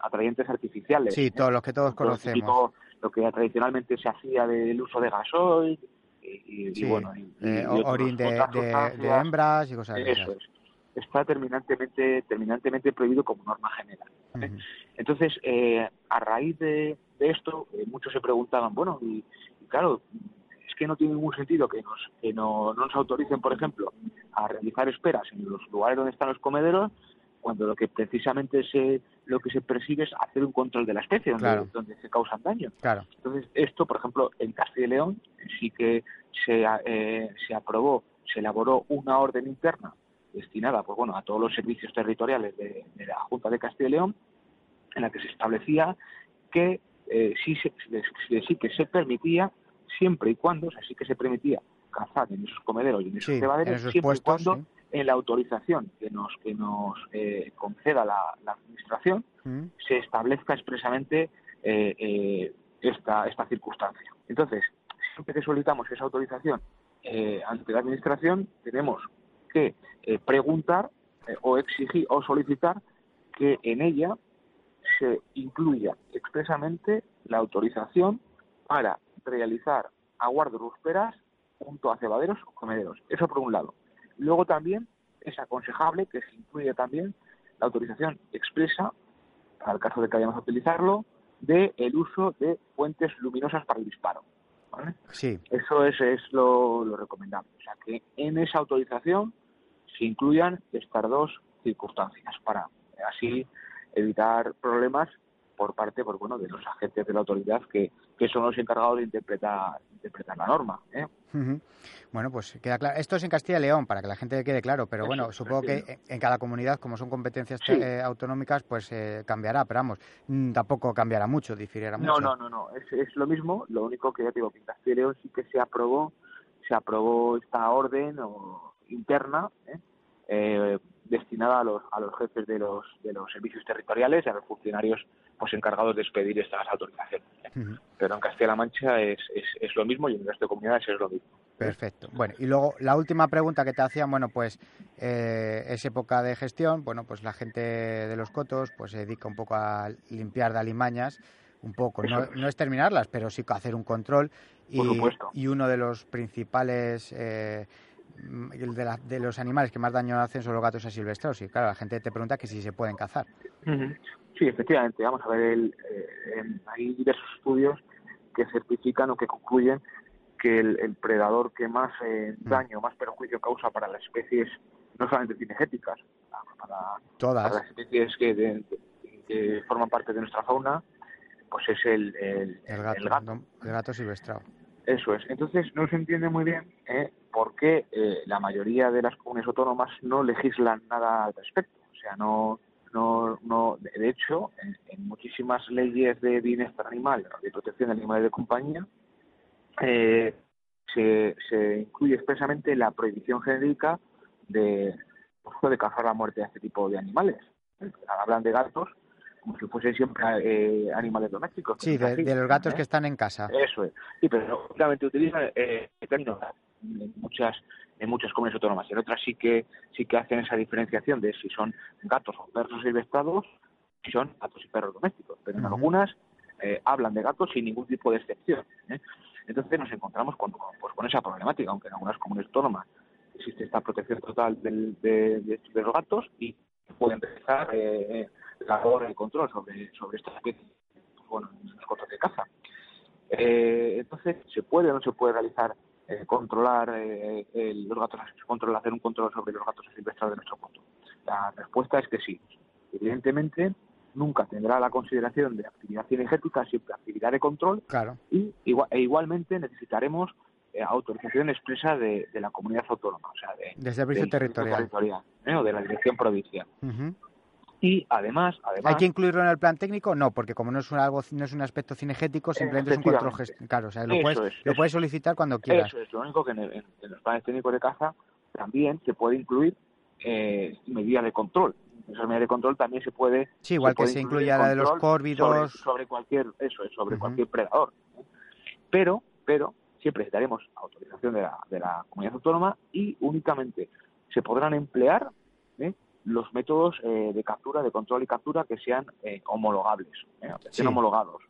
atrayentes artificiales Sí, ¿eh? todos los que todos Lo conocemos. típico, lo que tradicionalmente se hacía del uso de gasoil y, y- y Sí, bueno y, eh, orín de, de- hembras y cosas de eso es está terminantemente terminantemente prohibido como norma general. Entonces, eh, a raíz de, de esto, eh, muchos se preguntaban, bueno, y, y claro, es que no tiene ningún sentido que nos que no, no nos autoricen, por ejemplo, a realizar esperas en los lugares donde están los comederos, cuando lo que precisamente se lo que se persigue es hacer un control de la especie, donde, Claro. donde se causan daño. Claro. Entonces, esto, por ejemplo, en Castilla y León sí que se, eh, se aprobó, se elaboró una orden interna destinada pues, bueno, a todos los servicios territoriales de, de la Junta de Castilla y León, en la que se establecía que eh, sí, se, sí- que se permitía, siempre y cuando, o sea, sí que se permitía cazar en esos comederos y en esos Sí, cebaderos, en esos siempre puestos, y cuando sí. en la autorización que nos, que nos eh, conceda la- la Administración Ujú. se establezca expresamente eh, eh, esta, esta circunstancia. Entonces, siempre que solicitamos esa autorización eh, ante la Administración, tenemos que eh, preguntar eh, o exigir o solicitar que en ella se incluya expresamente la autorización para realizar aguardos rusperas junto a cebaderos o comederos. Eso por un lado. Luego también es aconsejable que se incluya también la autorización expresa, el caso de que vayamos a utilizarlo, de el uso de fuentes luminosas para el disparo. ¿vale? Sí. Eso es, es lo, lo recomendable. O sea, que en esa autorización se incluyan estas dos circunstancias para así evitar problemas por parte pues, bueno, de los agentes de la autoridad que, que son los encargados de interpretar, interpretar la norma. ¿eh? Bueno, pues queda claro. Esto es en Castilla y León, para que la gente quede claro, pero Eso, bueno, supongo que en cada comunidad, como son competencias Sí. eh, autonómicas, pues eh, cambiará, pero vamos, mm, tampoco cambiará mucho, diferirá No, mucho. no, no, no. Es, es lo mismo. Lo único que ya te digo que en Castilla y León sí que se aprobó, se aprobó esta orden o, interna ¿eh? Eh, destinada a los, a los jefes de los, de los servicios territoriales y a los funcionarios pues encargados de expedir estas autorizaciones. Pero en Castilla-La Mancha es, es, es lo mismo y en el resto de comunidades es lo mismo. Perfecto. Bueno, y luego la última pregunta que te hacían, bueno, pues eh, es época de gestión, bueno, pues la gente de los cotos pues se dedica un poco a limpiar de alimañas, un poco, no, Eso es. no exterminarlas, pero sí hacer un control. Y, Por supuesto. y uno de los principales eh, de, la- de los animales que más daño hacen son los gatos asilvestrados. Y claro, la gente te pregunta que si se pueden cazar. Sí, efectivamente. Vamos a ver, el, eh, hay diversos estudios que certifican o que concluyen que el, el predador que más eh, Mm. daño, más perjuicio causa para las especies, no solamente cinegéticas, para, para Todas. las especies que, de- que forman parte de nuestra fauna, pues es el, el, El gato, el gato. ¿no? el gato silvestrado. Eso es. Entonces no se entiende muy bien eh, por qué eh, la mayoría de las comunidades autónomas no legislan nada al respecto. O sea, no, no, no. De hecho, en, en muchísimas leyes de bienestar animal, de protección de animales de compañía, eh, se, se incluye expresamente la prohibición genérica de, de cazar la muerte de este tipo de animales. Hablan de gatos como si fuesen siempre eh, animales domésticos. Sí, de, así, de los gatos ¿eh? que están en casa. Eso es. Sí, pero lógicamente utilizan eh, el término en muchas en muchas comunidades autónomas. En otras sí que sí que hacen esa diferenciación de si son gatos o perros silvestrados, si son gatos y perros domésticos. Pero en algunas eh, hablan de gatos sin ningún tipo de excepción. ¿eh? Entonces nos encontramos con, con- pues, con esa problemática, aunque en algunas comunidades autónomas existe esta protección total del- de, de- de los gatos y puede empezar eh, la labor de control sobre, sobre esta especie, bueno, en los cotos de caza. Eh, entonces, ¿se puede o no se puede realizar, eh, controlar eh, los gatos, control, hacer un control sobre los gatos silvestres de nuestro coto? La respuesta es que sí. Evidentemente, nunca tendrá la consideración de actividad cinegética, siempre actividad de control. Claro. Y e igualmente necesitaremos autorización expresa de, la comunidad autónoma, o sea, de, del servicio territorial, o de la dirección provincial. Y además, además... ¿Hay que incluirlo en el plan técnico? No, porque como no es un, algo, no es un aspecto cinegético, simplemente es un control Claro, o sea, lo, puedes, lo puedes solicitar cuando quieras. Eso es, lo único que en, los planes técnicos de caza también se puede incluir eh, medidas de control. Esas medidas de control también se puede... Sí, igual que se incluya la de los córvidos... Sobre, cualquier, eso es, sobre cualquier predador. Pero, pero, siempre daremos autorización de la, de la comunidad autónoma y únicamente se podrán emplear ¿eh? los métodos eh, de captura, de control y captura que sean eh, homologables, eh, que sean homologados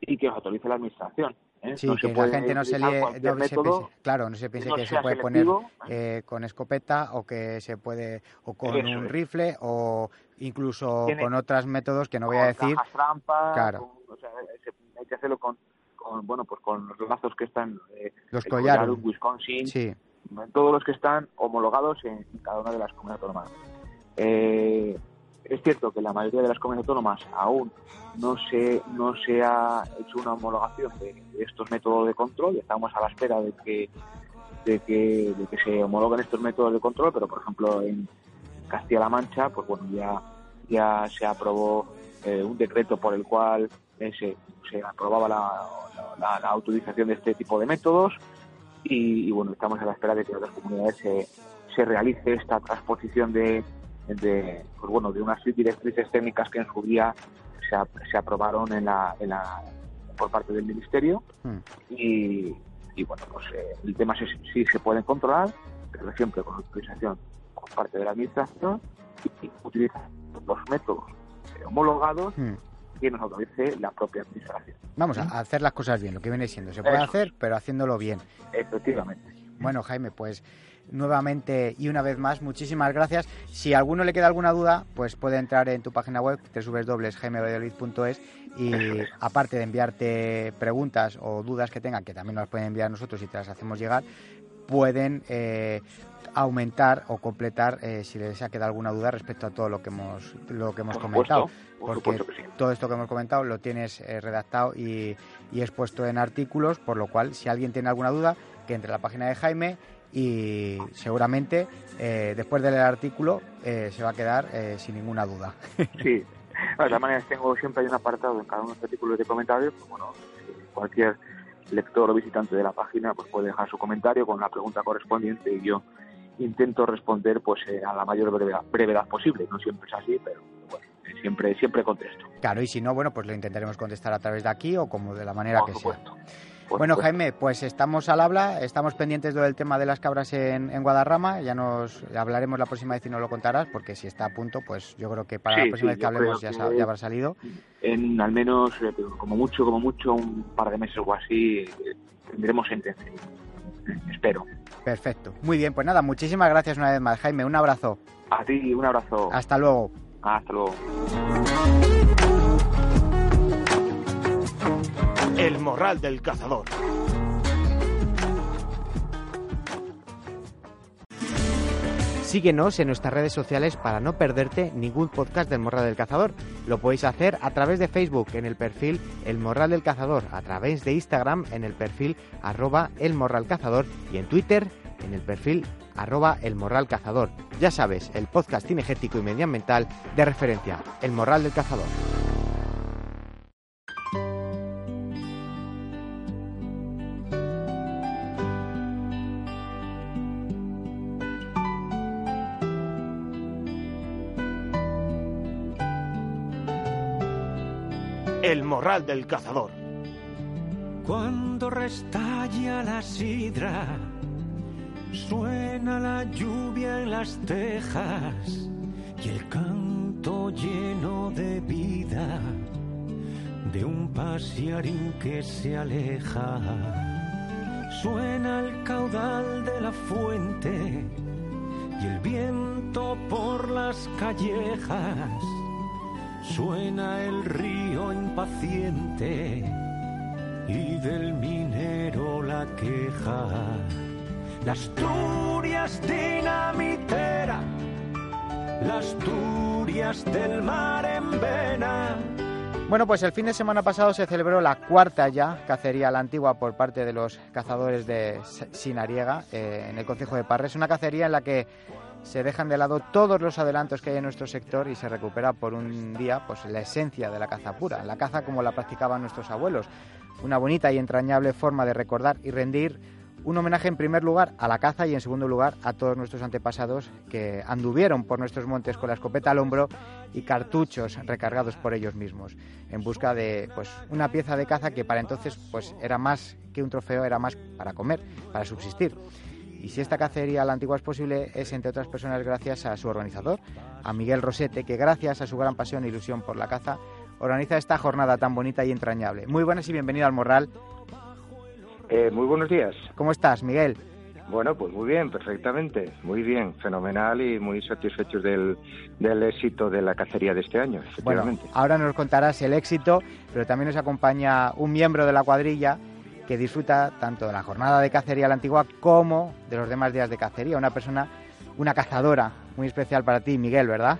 y que los autorice la administración. Sí, que la gente no se, claro, no se piense que, se puede poner con escopeta o que se puede o con un rifle o incluso con otros métodos que no voy a decir. Trampa, claro. hay que hacerlo con, bueno, pues con los lazos que están los collares, Wisconsin, todos los que están homologados en cada una de las comunidades autónomas. Eh, es cierto que la mayoría de las comunidades autónomas aún no se, no se ha hecho una homologación de, estos métodos de control. Estamos a la espera de que, de que, de que se homologuen estos métodos de control, pero por ejemplo en Castilla-La Mancha, pues bueno, ya, ya se aprobó eh, un decreto por el cual eh, se, se, aprobaba la, la, autorización de este tipo de métodos y, bueno, estamos a la espera de que otras comunidades se, se realice esta transposición de, de, pues bueno, de unas directrices técnicas que en su día se, aprobaron en la, en la, por parte del Ministerio hmm. y, y, bueno, pues eh, el tema sí, sí, se puede controlar, pero siempre con utilización por parte de la Administración y utilizar los métodos homologados hmm. Que nos autorice la propia Administración. Vamos a hacer las cosas bien, lo que viene siendo. Se puede hacer, pero haciéndolo bien. Efectivamente. Bueno, Jaime, pues nuevamente y una vez más, muchísimas gracias. Si a alguno le queda alguna duda, pues puede entrar en tu página web, www.jaimevalladolid.es y aparte de enviarte preguntas o dudas que tengan, que también nos pueden enviar nosotros y te las hacemos llegar, pueden eh, aumentar o completar eh, si les ha quedado alguna duda respecto a todo lo que hemos lo que hemos comentado. porque todo esto que hemos comentado lo tienes eh, redactado y, y expuesto en artículos por lo cual si alguien tiene alguna duda que entre a la página de Jaime y seguramente eh, después del artículo eh, se va a quedar eh, sin ninguna duda. sí, de todas maneras tengo siempre hay un apartado en cada uno de los artículos de comentarios, pues bueno, cualquier lector o visitante de la página pues puede dejar su comentario con la pregunta correspondiente y yo intento responder pues a la mayor brevedad, posible. No siempre es así, pero bueno, siempre siempre contesto. Claro, y si no, bueno, pues lo intentaremos contestar a través de aquí o como de la manera que sea bueno, Jaime, pues estamos al habla, estamos pendientes del tema de las cabras en, Guadarrama, ya nos hablaremos la próxima vez y nos lo contarás, porque si está a punto, pues yo creo que para la próxima vez que hablemos ya, habrá salido. En al menos, eh, como mucho, como mucho, un par de meses o así, eh, tendremos sentencia. Espero. Perfecto. Muy bien, pues nada, muchísimas gracias una vez más, Jaime, un abrazo. A ti, un abrazo. Hasta luego. Hasta luego. El morral del cazador. Síguenos en nuestras redes sociales para no perderte ningún podcast del Morral del Cazador. Lo podéis hacer a través de Facebook en el perfil El Morral del Cazador, a través de Instagram en el perfil arroba El Morral Cazador y en Twitter en el perfil arroba El Morral Cazador. Ya sabes, el podcast cinegético y medioambiental de referencia, El Morral del Cazador. El morral del cazador. Cuando restalla la sidra, suena la lluvia en las tejas y el canto lleno de vida de un pasiarín que se aleja. Suena el caudal de la fuente y el viento por las callejas Suena el río impaciente y del minero la queja. La Asturias dinamitera, la Asturias del mar en vena. Bueno, pues el fin de semana pasado se celebró la cuarta ya cacería a la antigua por parte de los cazadores de Sinariega eh, en el Concejo de Parres. Una cacería en la que se dejan de lado todos los adelantos que hay en nuestro sector y se recupera por un día pues la esencia de la caza pura, la caza como la practicaban nuestros abuelos. Una bonita y entrañable forma de recordar y rendir un homenaje en primer lugar a la caza y en segundo lugar a todos nuestros antepasados que anduvieron por nuestros montes con la escopeta al hombro y cartuchos recargados por ellos mismos en busca de pues una pieza de caza que para entonces pues era más que un trofeo, era más para comer, para subsistir. Y si esta cacería a la antigua es posible, es entre otras personas gracias a su organizador, a Miguel Rosete, que gracias a su gran pasión e ilusión por la caza, organiza esta jornada tan bonita y entrañable. Muy buenas y bienvenido al Morral. Eh, muy buenos días. ¿Cómo estás, Miguel? Bueno, pues muy bien, perfectamente, muy bien, fenomenal y muy satisfechos del, del éxito de la cacería de este año, efectivamente. Bueno, ahora nos contarás el éxito, pero también nos acompaña un miembro de la cuadrilla que disfruta tanto de la jornada de cacería a la antigua como de los demás días de cacería. Una persona, una cazadora muy especial para ti, Miguel, ¿verdad?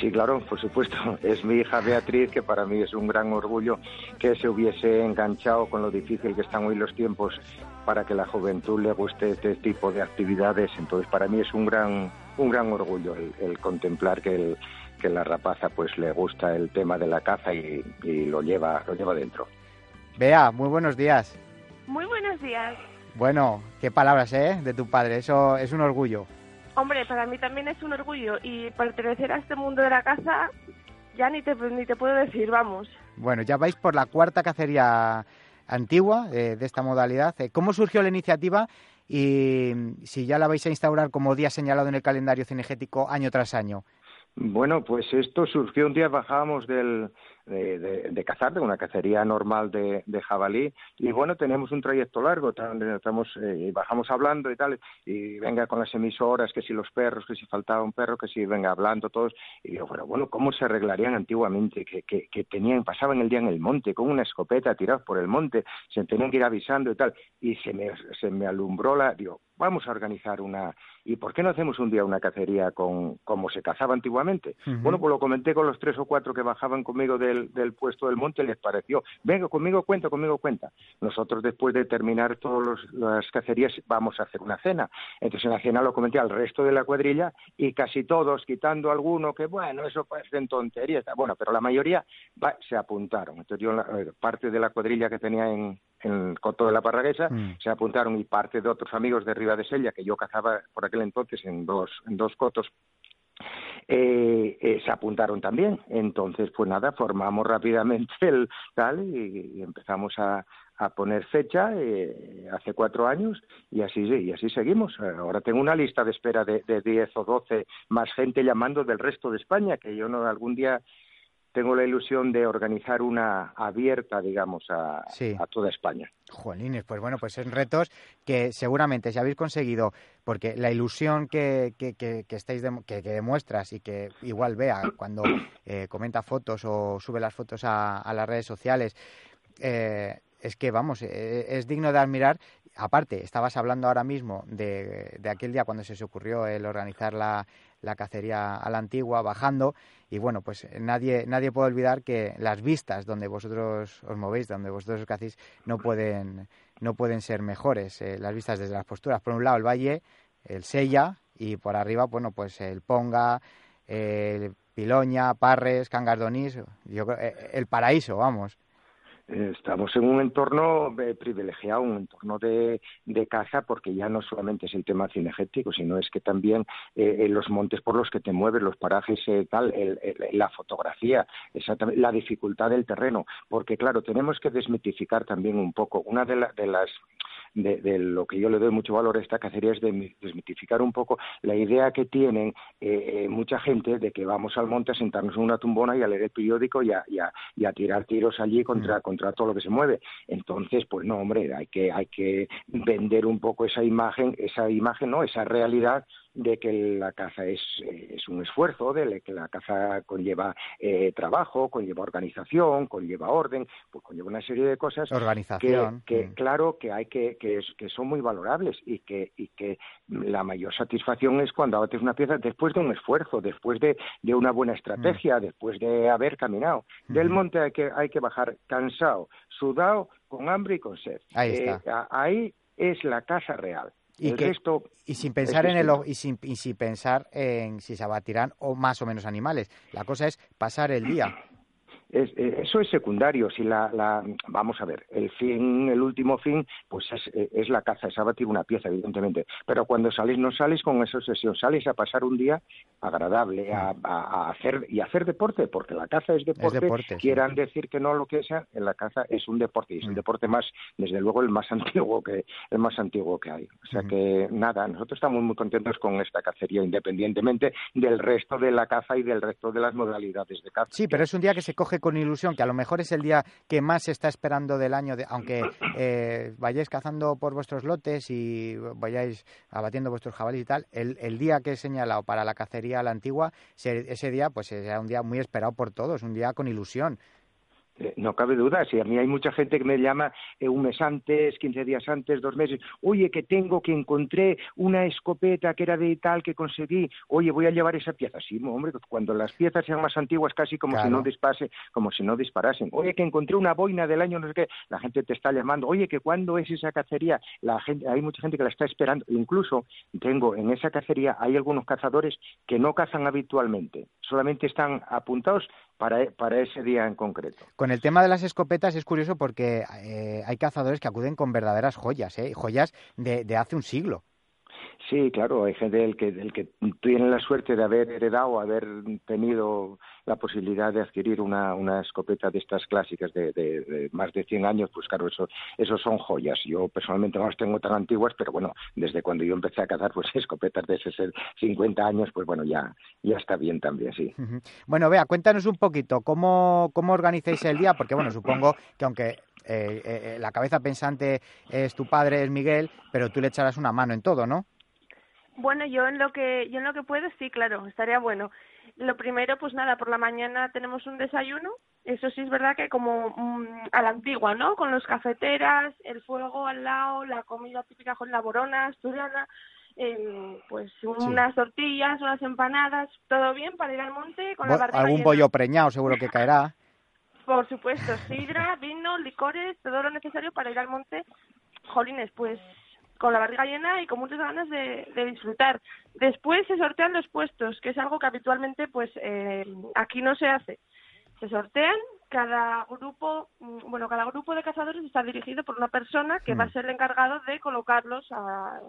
Sí, claro, por supuesto. Es mi hija Beatriz, que para mí es un gran orgullo que se hubiese enganchado con lo difícil que están hoy los tiempos para que la juventud le guste este tipo de actividades. Entonces, para mí es un gran, un gran orgullo el, contemplar que, la rapaza pues le gusta el tema de la caza y, y lo lleva, lo lleva dentro. Bea, muy buenos días. Muy buenos días. Bueno, qué palabras, ¿eh? De tu padre, eso es un orgullo. Hombre, para mí también es un orgullo y pertenecer a este mundo de la caza ya ni te, ni te puedo decir, vamos. Bueno, ya vais por la cuarta cacería antigua eh, de esta modalidad. Eh, ¿Cómo surgió la iniciativa y si ya la vais a instaurar como día señalado en el calendario cinegético año tras año? Bueno, pues esto surgió un día, bajábamos del, de, de, cazar, de una cacería normal de, jabalí. Y bueno, tenemos un trayecto largo, estamos, eh, bajamos hablando y tal, y venga con las emisoras, que si los perros, que si faltaba un perro, que si venga hablando todos. Y yo, bueno, bueno ¿cómo se arreglarían antiguamente? Que, que, que tenían, pasaban el día en el monte con una escopeta tirados por el monte, se tenían que ir avisando y tal. Y se me, se me alumbró la, digo, vamos a organizar una y por qué no hacemos un día una cacería con como se cazaba antiguamente bueno pues lo comenté con los tres o cuatro que bajaban conmigo del, del puesto del monte les pareció venga conmigo cuenta conmigo cuenta nosotros después de terminar todas las cacerías vamos a hacer una cena. Entonces en la cena lo comenté al resto de la cuadrilla y casi todos quitando alguno que bueno eso parecen tonterías bueno pero la mayoría se apuntaron. Entonces yo eh, parte de la cuadrilla que tenía en en el coto de la Parraguesa, mm. se apuntaron y parte de otros amigos de Riva de Sella, que yo cazaba por aquel entonces en dos, en dos cotos, eh, eh, se apuntaron también. Entonces, pues nada, formamos rápidamente el tal y, empezamos a, a, poner fecha eh, hace cuatro años y así y así seguimos. Ahora tengo una lista de espera de, de 10 o 12 más gente llamando del resto de España, que yo no algún día tengo la ilusión de organizar una abierta, digamos, a, toda España. Jolines, pues bueno, pues son retos que seguramente si habéis conseguido, porque la ilusión que, que, que, estáis que, demuestras y que igual vea cuando eh, comenta fotos o sube las fotos a, las redes sociales, eh, es que, vamos, eh, es digno de admirar. Aparte, estabas hablando ahora mismo de, de aquel día cuando se os ocurrió el organizar la, la cacería a la antigua, bajando. Y bueno, pues nadie, nadie puede olvidar que las vistas donde vosotros os movéis, donde vosotros os cacéis, no pueden, no pueden ser mejores. Eh, las vistas desde las posturas. Por un lado, el valle, el Sella, y por arriba, bueno, pues el Ponga, el Piloña, Parres, Cangas yo, eh, el paraíso, vamos estamos en un entorno eh, privilegiado, un entorno de, caza, porque ya no solamente es el tema cinegético, sino es que también eh, los montes por los que te mueves, los parajes, eh, tal, la fotografía, la dificultad del terreno, porque claro, tenemos que desmitificar también un poco. Una de, de las de, lo que yo le doy mucho valor a esta cacería es de desmitificar un poco la idea que tienen eh, eh, mucha gente de que vamos al monte a sentarnos en una tumbona y a leer el periódico y a, y a, tirar tiros allí contra, mm. contra todo lo que se mueve. Entonces, pues no, hombre, hay que, hay que vender un poco esa imagen, esa imagen, ¿no? Esa realidad de que la caza es, es un esfuerzo, de que la caza conlleva eh, trabajo, conlleva organización, conlleva orden, pues conlleva una serie de cosas organización. que, Mm. claro que hay que que, que son muy valorables y que y que la mayor satisfacción es cuando abates una pieza después de un esfuerzo, después de, de una buena estrategia, después de haber caminado. Del monte hay que hay que bajar cansado, sudado, con hambre y con sed. Ahí Eh, está. a- ahí es la casa real. Y el que- resto Y sin pensar en el y sin, y sin pensar en si se abatirán o más o menos animales. La cosa es pasar el día. Es- eh, eso es secundario. Si la, la- vamos a ver, el fin, el último fin, pues es, eh, es la caza, es abatir una pieza, evidentemente. Pero cuando sales, no sales con esa obsesión, sales a pasar un día agradable, a, a- a hacer y hacer deporte, porque la caza es deporte. deporte, sí. Quieran decir que no lo que sea, en la caza es un deporte y es el Mm. deporte más, desde luego, el más antiguo que el más antiguo que hay. O sea Ujú. que nada, nosotros estamos muy contentos con esta cacería, independientemente del resto de la caza y del resto de las modalidades de caza. Sí, pero es un día que se coge con ilusión, que a lo mejor es el día que más se está esperando del año, de- aunque eh, vayáis cazando por vuestros lotes y vayáis abatiendo vuestros jabalíes y tal, el, el día que he señalado para la cacería a la antigua, se- ese día pues será un día muy esperado por todos, un día con ilusión. Eh, No cabe duda, si a mí hay mucha gente que me llama eh, un mes antes, 15 días antes, dos meses, oye, que tengo, que encontré una escopeta que era de tal que conseguí, oye, voy a llevar esa pieza. Sí, hombre, cuando las piezas sean más antiguas, casi como si no dispase, como si no disparasen. Oye, que encontré una boina del año no sé qué, la gente te está llamando, oye, que cuándo es esa cacería, la gente, hay mucha gente que la está esperando. Incluso tengo en esa cacería hay algunos cazadores que no cazan habitualmente, solamente están apuntados para, para ese día en concreto. Con el tema de las escopetas es curioso porque eh, hay cazadores que acuden con verdaderas joyas, ¿eh? joyas de, de hace un siglo. Sí, claro, hay gente el que, el que tiene la suerte de haber heredado, haber tenido la posibilidad de adquirir una, una escopeta de estas clásicas de, de- más de 100 años, pues claro, eso, eso son joyas. Yo personalmente no las tengo tan antiguas, pero bueno, desde cuando yo empecé a cazar, pues escopetas de 60, 50 años, pues bueno, ya, ya está bien también, sí. Bueno, vea, cuéntanos un poquito cómo, cómo organizáis el día, porque bueno, supongo que aunque eh, eh, la cabeza pensante es tu padre, es Miguel, pero tú le echarás una mano en todo, ¿no? Bueno, yo en lo que yo en lo que puedo sí, claro, estaría bueno. Lo primero, pues nada, por la mañana tenemos un desayuno. Eso sí es verdad que como mm, a la antigua, ¿no? Con los cafeteras, el fuego al lado, la comida típica con la borona asturiana, em, pues unas tortillas, unas empanadas, todo bien para ir al monte con la barriga algún llena. bollo preñado seguro que caerá. Por supuesto, sidra, vino, licores, todo lo necesario para ir al monte. Jolines, pues con la barriga llena y con muchas ganas de, de disfrutar. Después se sortean los puestos, que es algo que habitualmente pues eh, aquí no se hace. Se sortean, cada grupo, mm, bueno, cada grupo de cazadores está dirigido por una persona que va a Mm. ser el encargado de colocarlos a,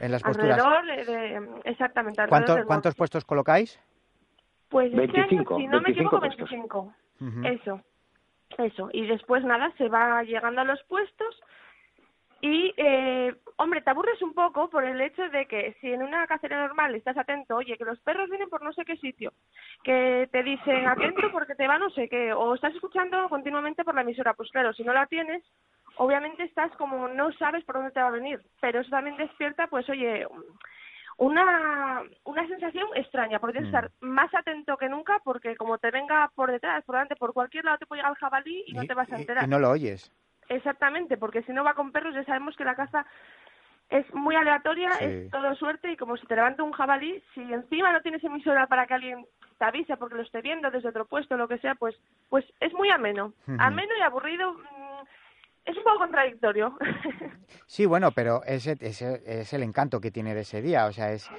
En las posturas. alrededor de, de- exactamente alrededor ¿Cuánto- del ¿Cuántos puestos colocáis? Pues este año, 25, si no me 25 equivoco, puestos. 25. Ujú. Eso, eso. Y después nada, se va llegando a los puestos y, eh, hombre, te aburres un poco por el hecho de que si en una cacería normal estás atento, oye, que los perros vienen por no sé qué sitio, que te dicen atento porque te va no sé qué, o estás escuchando continuamente por la emisora, pues claro, si no la tienes, obviamente estás como no sabes por dónde te va a venir, pero eso también despierta, pues oye, una, una sensación extraña, porque tienes que Mm. estar más atento que nunca, porque como te venga por detrás, por delante, por cualquier lado te puede llegar el jabalí y, no te vas a y- enterar. y no lo oyes. Exactamente, porque si no va con perros ya sabemos que la caza es muy aleatoria, Sí. es todo suerte y como si te levanta un jabalí, si encima no tienes emisora para que alguien te avise porque lo esté viendo desde otro puesto, lo que sea, pues pues es muy ameno. Ameno y aburrido es un poco contradictorio. Sí, bueno, pero ese, ese es el encanto que tiene de ese día, o sea, es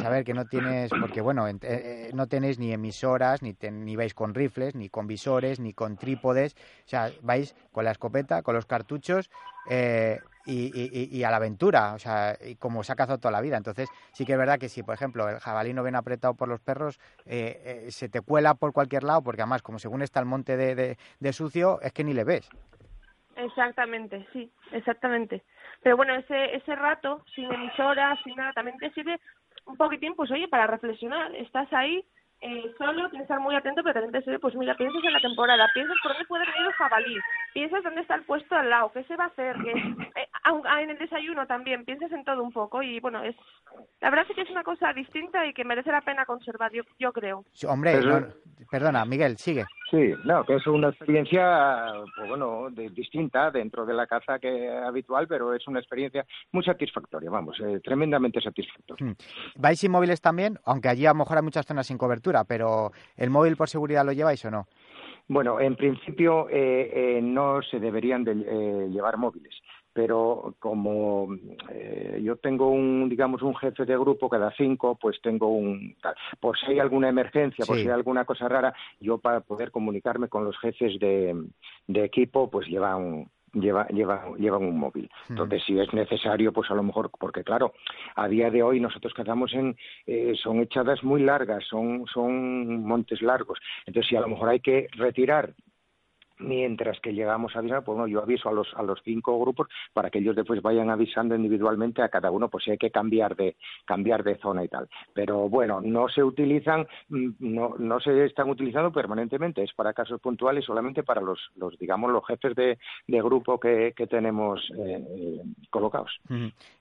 saber que no tienes, porque bueno, eh, eh, no tenéis ni emisoras, ni, ten- ni vais con rifles, ni con visores, ni con trípodes, o sea, vais con la escopeta, con los cartuchos eh, y, y- y- a la aventura, o sea, y como se ha cazado toda la vida. Entonces, sí que es verdad que si, por ejemplo, el jabalí no viene apretado por los perros, eh, eh, se te cuela por cualquier lado, porque además, como según está el monte de, de- de sucio, es que ni le ves. Exactamente, sí, exactamente. Pero bueno, ese ese rato sin emisora, sin nada, también te sirve un poquitín, pues oye, para reflexionar. Estás ahí eh, solo, tienes que estar muy atento, pero también te pues mira, piensas en la temporada, piensas por dónde puede venir el jabalí, piensas dónde está el puesto al lado, qué se va a hacer, que eh, en el desayuno también, piensas en todo un poco y bueno, es la verdad es que es una cosa distinta y que merece la pena conservar, yo, yo creo. hombre, perdona, Miguel, sigue. Sí, no, que es una experiencia, pues bueno, distinta dentro de la caza que habitual, pero es una experiencia muy satisfactoria, vamos, eh, tremendamente satisfactoria. Hmm. ¿Vais sin móviles también? Aunque allí a lo mejor hay muchas zonas sin cobertura, pero ¿el móvil por seguridad lo lleváis o no? Bueno, en principio eh, eh, no se deberían de, llevar móviles pero como eh, yo tengo un, digamos, un jefe de grupo cada cinco, pues tengo un, por si hay alguna emergencia, por si hay alguna cosa rara, yo para poder comunicarme con los jefes de, de equipo, pues llevan lleva, lleva, llevan un móvil. Entonces, si es necesario, pues a lo mejor, porque claro, a día de hoy nosotros cazamos en, eh, son echadas muy largas, son, son montes largos. Entonces, si a lo mejor hay que retirar mientras que llegamos a avisar, pues bueno, yo aviso a los, a los cinco grupos para que ellos después vayan avisando individualmente a cada uno, pues si hay que cambiar de, cambiar de zona y tal. Pero bueno, no se utilizan, mm, no, no se están utilizando permanentemente, es para casos puntuales solamente para los, los digamos, los jefes de, de grupo que, que tenemos eh, colocados.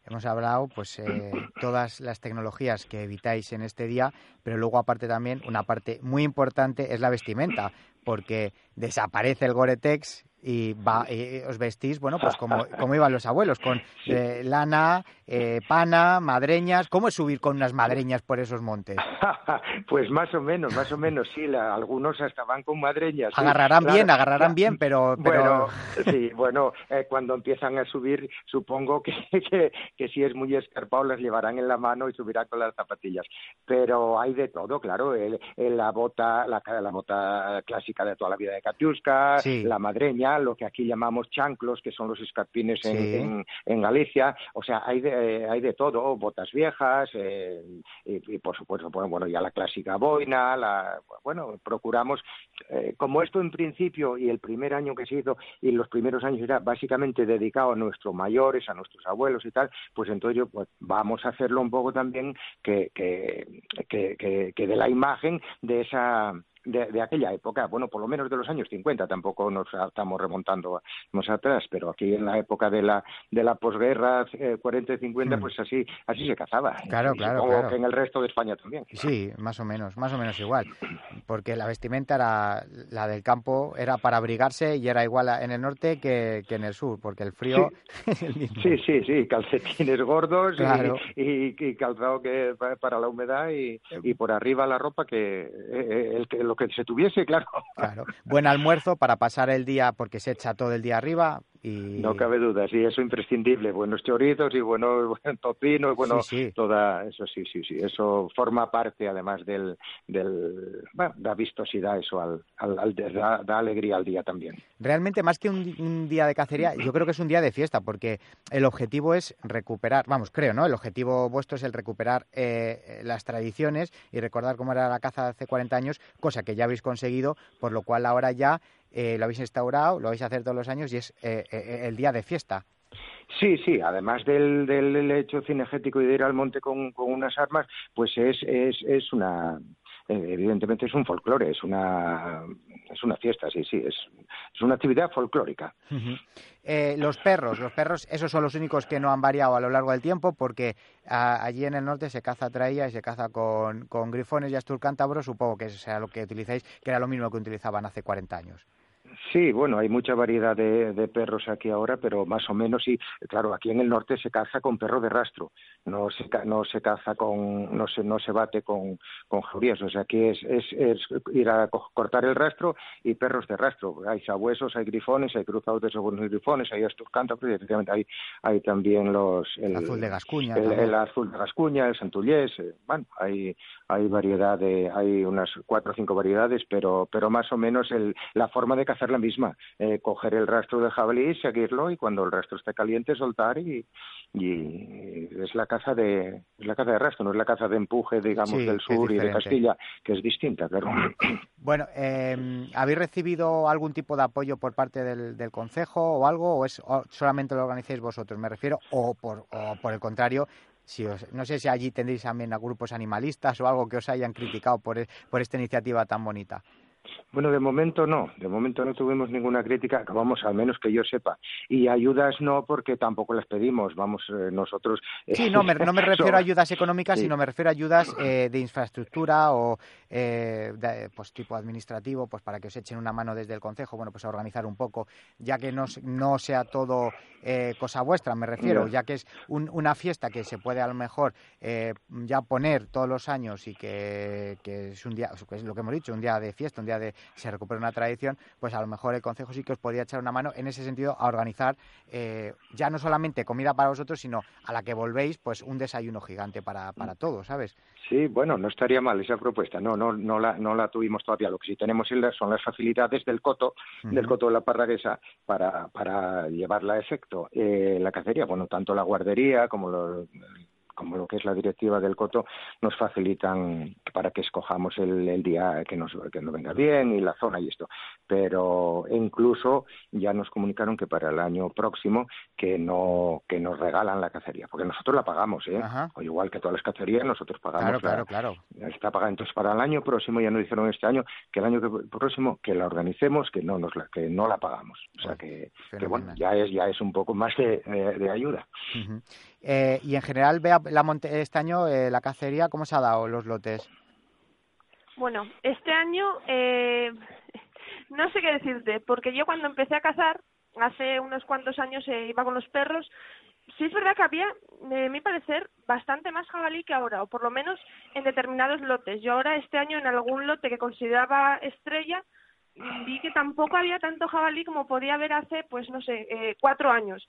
Hemos hablado, pues, eh, todas las tecnologías que evitáis en este día, pero luego aparte también una parte muy importante es la vestimenta, porque desaparece el Gore-Tex y, va, os vestís, bueno, pues como, como iban los abuelos, con eh, lana, eh, pana, madreñas. ¿Cómo es subir con unas madreñas por esos montes? pues más o menos, más o menos, sí. algunos hasta van con madreñas. Agarrarán bien, agarrarán bien, pero... Bueno, sí, bueno, eh, cuando empiezan a subir, supongo que, que, que, si es muy escarpado las llevarán en la mano y subirán con las zapatillas. Pero hay de todo, claro. la bota, la, la bota clásica de toda la vida de Katiuska, la madreña, lo que aquí llamamos chanclos, que son los escarpines en, en, Galicia. O sea, hay de, hay de todo, botas viejas eh, y, por supuesto, bueno, ya la clásica boina, la, bueno, procuramos, eh, como esto en principio y el primer año que se hizo y los primeros años era básicamente dedicado a nuestros mayores, a nuestros abuelos y tal, pues entonces yo, pues vamos a hacerlo un poco también que, que, que, que de la imagen de esa de, aquella época, bueno, por lo menos de los años 50, tampoco nos estamos remontando más atrás, pero aquí en la época de la de la posguerra, 40 y 50, hmm. pues así así se cazaba. Claro, claro, claro. que en el resto de España también. Sí, más o menos, más o menos igual, porque la vestimenta era la del campo era para abrigarse y era igual en el norte que, en el sur, porque el frío sí. sí, sí, calcetines gordos y, calzado que para la humedad y, y por arriba la ropa que eh, eh, el que se tuviese, claro. Claro. Buen almuerzo para pasar el día, porque se echa todo el día arriba, no cabe duda, sí, eso imprescindible. Buenos chorizos y buenos buen tocino y bueno, toda eso sí, sí, sí. Eso forma parte además del, del bueno, da vistosidad eso al, al, da, alegría al día también. Realmente más que un, día de cacería, yo creo que es un día de fiesta porque el objetivo es recuperar, vamos, creo, ¿no? El objetivo vuestro es el recuperar eh, las tradiciones y recordar cómo era la caza hace 40 años, cosa que ya habéis conseguido, por lo cual ahora ya eh, lo habéis instaurado, lo vais a hacer todos los años y es eh, eh, el día de fiesta. Sí, sí, además del, del hecho cinegético y de ir al monte con, con unas armas, pues es, es, es una, evidentemente es un folclore, es una, es una fiesta, sí, sí, es, es una actividad folclórica. los perros, los perros, esos son los únicos que no han variado a lo largo del tiempo porque allí en el norte se caza traía y se caza con, con grifones y asturcántabros, supongo que sea lo que utilizáis, que era lo mismo que utilizaban hace 40 años. Sí, bueno, hay mucha variedad de, perros aquí ahora, pero más o menos sí. Claro, aquí en el norte se caza con perro de rastro, no se, no se caza con, no se, no se bate con, con jaurías. O sea, aquí es, es, es, ir a cortar el rastro y perros de rastro. Hay sabuesos, hay grifones, hay cruzados de sabuesos y grifones, hay asturcántabros y efectivamente hay, hay también los... El, azul de Gascuña. El, azul de Gascuña, el santullés, eh, bueno, hay, hay variedad de, hay unas cuatro o cinco variedades, pero, pero más o menos el, la forma de cazar la misma, eh, coger el rastro de jabalí, seguirlo y cuando el rastro esté caliente soltar y, y es la caza de es la caza de rastro, no es la caza de empuje, digamos, del sur y de Castilla, que es distinta, claro. Bueno, eh, ¿habéis recibido algún tipo de apoyo por parte del, del Consejo o algo, o es solamente lo organizáis vosotros? Me refiero, o por, o por el contrario, si no sé si allí tendréis también a grupos animalistas o algo que os hayan criticado por, e, por esta iniciativa tan bonita. Bueno, de momento no, de momento no tuvimos ninguna crítica, vamos, al menos que yo sepa. Y ayudas no, porque tampoco las pedimos, vamos, eh, nosotros... Eh, sí, no me, no me refiero a ayudas económicas, sino me refiero a ayudas eh, de infraestructura o de, pues tipo administrativo, pues para que os echen una mano desde el Consejo, bueno, pues a organizar un poco, ya que no, no sea todo cosa vuestra, me refiero, ya que es una fiesta que se puede a lo mejor ya poner todos los años y que, que es un día, que es lo que hemos dicho, un día de fiesta, un día de se recupera una tradición, pues a lo mejor el Consejo sí que os podría echar una mano en ese sentido a organizar eh, ya no solamente comida para vosotros, sino a la que volvéis, pues un desayuno gigante para, para todos, ¿sabes? Sí, bueno, no estaría mal esa propuesta. No, no, no la, no la tuvimos todavía. Lo que sí tenemos son las facilidades del coto, del coto de la parraguesa para, para llevarla a efecto. Eh, la cacería, bueno, tanto la guardería como los como lo que es la directiva del coto, nos facilitan para que escojamos el, día que nos, que nos venga bien y la zona y esto. Pero incluso ya nos comunicaron que para el año próximo que no que nos regalan la cacería, porque nosotros la pagamos, ¿eh? O igual que todas las cacerías, nosotros pagamos. Claro, claro, claro. Está pagada. Entonces, para el año próximo, ya nos dijeron este año, que el año próximo que la organicemos, que no nos la, que no la pagamos. O sea que, que bueno, ya es, ya es un poco más de, de, ayuda. Eh, y en general, vea la este año eh, la cacería, ¿cómo se ha dado los lotes? Bueno, este año eh, no sé qué decirte, porque yo cuando empecé a cazar, hace unos cuantos años iba con los perros, sí es verdad que había, de mi parecer, bastante más jabalí que ahora, o por lo menos en determinados lotes. Yo ahora este año en algún lote que consideraba estrella, vi que tampoco había tanto jabalí como podía haber hace, pues no sé, cuatro años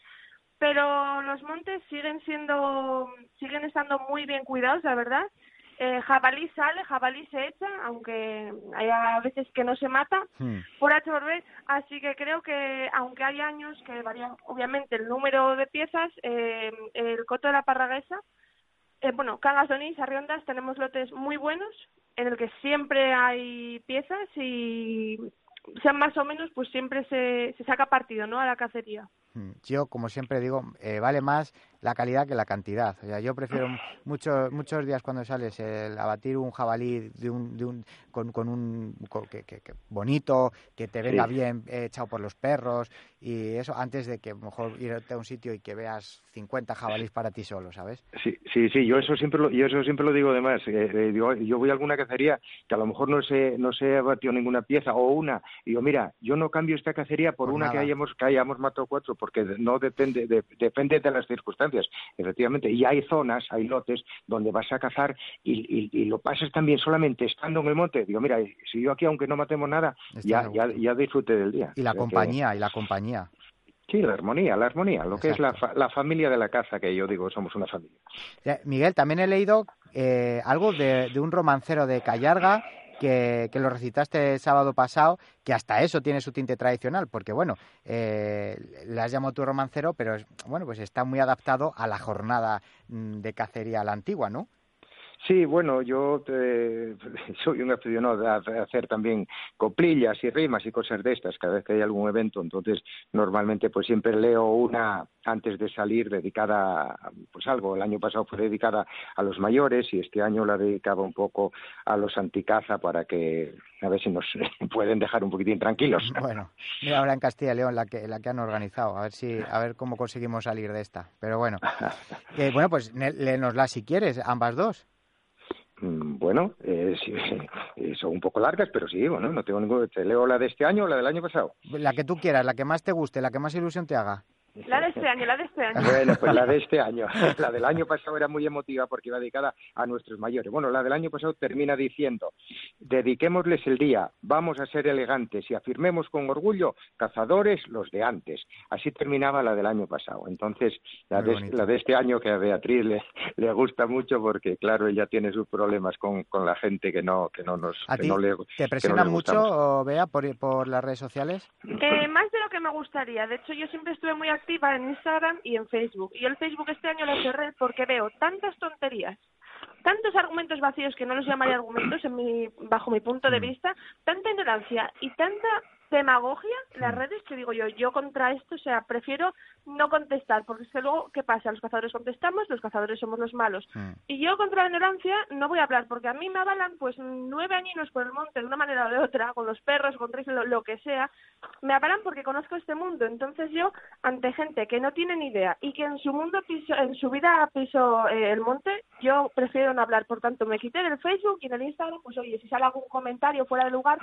pero los montes siguen siendo siguen estando muy bien cuidados la verdad. Eh, jabalí sale jabalí se echa aunque haya veces que no se mata hmm. por H por B así que creo que aunque hay años que varían obviamente el número de piezas eh, el coto de la parraguesa eh, bueno Cangas Donís Arriondas tenemos lotes muy buenos en el que siempre hay piezas y sean más o menos pues siempre se, se saca partido no a la cacería yo, como siempre digo, eh, vale más la calidad que la cantidad. O sea, yo prefiero muchos muchos días cuando sales el abatir un jabalí de un, de un, con, con un que, bonito, que te venga bien echado por los perros y eso antes de que mejor irte a un sitio y que veas 50 jabalís para ti solo, ¿sabes? Sí, sí, sí. Yo eso siempre lo, yo eso siempre lo digo además. Eh, eh, yo, voy a alguna cacería que a lo mejor no se no se ha batido ninguna pieza o una y digo mira, yo no cambio esta cacería por, una que hayamos que hayamos matado cuatro porque no depende depende de las circunstancias efectivamente. Y hay zonas, hay lotes donde vas a cazar y, lo pasas también solamente estando en el monte. Digo, mira, si yo aquí, aunque no matemos nada, ya, ya, ya disfrute del día. Y la compañía, y la compañía. Sí, la armonía, la armonía, lo que es la, la, familia de la caza, que yo digo, somos una familia. Miguel, también he leído eh, algo de, de, un romancero de Callarga que, lo recitaste el sábado pasado, que hasta eso tiene su tinte tradicional, porque bueno, eh, le has llamado tu romancero, pero bueno, pues está muy adaptado a la jornada mm, de cacería a la antigua, ¿no? Sí, bueno, yo soy un aficionado a hacer también coplillas y rimas y cosas de estas cada vez que hay algún evento, entonces normalmente pues siempre leo una antes de salir dedicada pues algo, el año pasado fue dedicada a los mayores y este año la dedicaba un poco a los anticaza para que a ver si nos pueden dejar un poquitín tranquilos. Bueno, mira ahora en Castilla y León la que la que han organizado, a ver si a ver cómo conseguimos salir de esta, pero bueno. Eh, bueno, pues léenosla si quieres, ambas dos. Mm, bueno, eh, son un poco largas, pero sí, bueno, no tengo ningún... ¿Te leo la de este año o la del año pasado? La que tú quieras, la que más te guste, la que más ilusión te haga. La de este año, la de este año. Bueno, pues la de este año. La del año pasado era muy emotiva porque iba dedicada a nuestros mayores. Bueno, la del año pasado termina diciendo, dediquémosles el día, vamos a ser elegantes y afirmemos con orgullo, cazadores los de antes. Así terminaba la del año pasado. Entonces, la, de, este año que a Beatriz le, le gusta mucho porque, claro, ella tiene sus problemas con, con la gente que no, que no nos... ¿A que no le, ¿Te presionan mucho, Bea, por, por las redes sociales? Eh, más de lo que me gustaría. De hecho, yo siempre estuve muy activa en Instagram y en Facebook. Y el Facebook este año lo cerré porque veo tantas tonterías, tantos argumentos vacíos que no los llamaría argumentos en mi, bajo mi punto de mm. vista, tanta ignorancia y tanta demagogia, las redes, que digo yo, yo contra esto, o sea, prefiero no contestar, porque es que luego, ¿qué pasa? Los cazadores contestamos, los cazadores somos los malos. Mm. Y yo contra la ignorancia no voy a hablar, porque a mí me avalan pues nueve añinos por el monte de una manera o de otra, con los perros, con lo, lo que sea, me avalan porque conozco este mundo. Entonces yo, ante gente que no tiene ni idea y que en su mundo piso, en su vida piso eh, el monte, yo prefiero no hablar. Por tanto, me quité del Facebook y del Instagram, pues oye, si sale algún comentario fuera de lugar,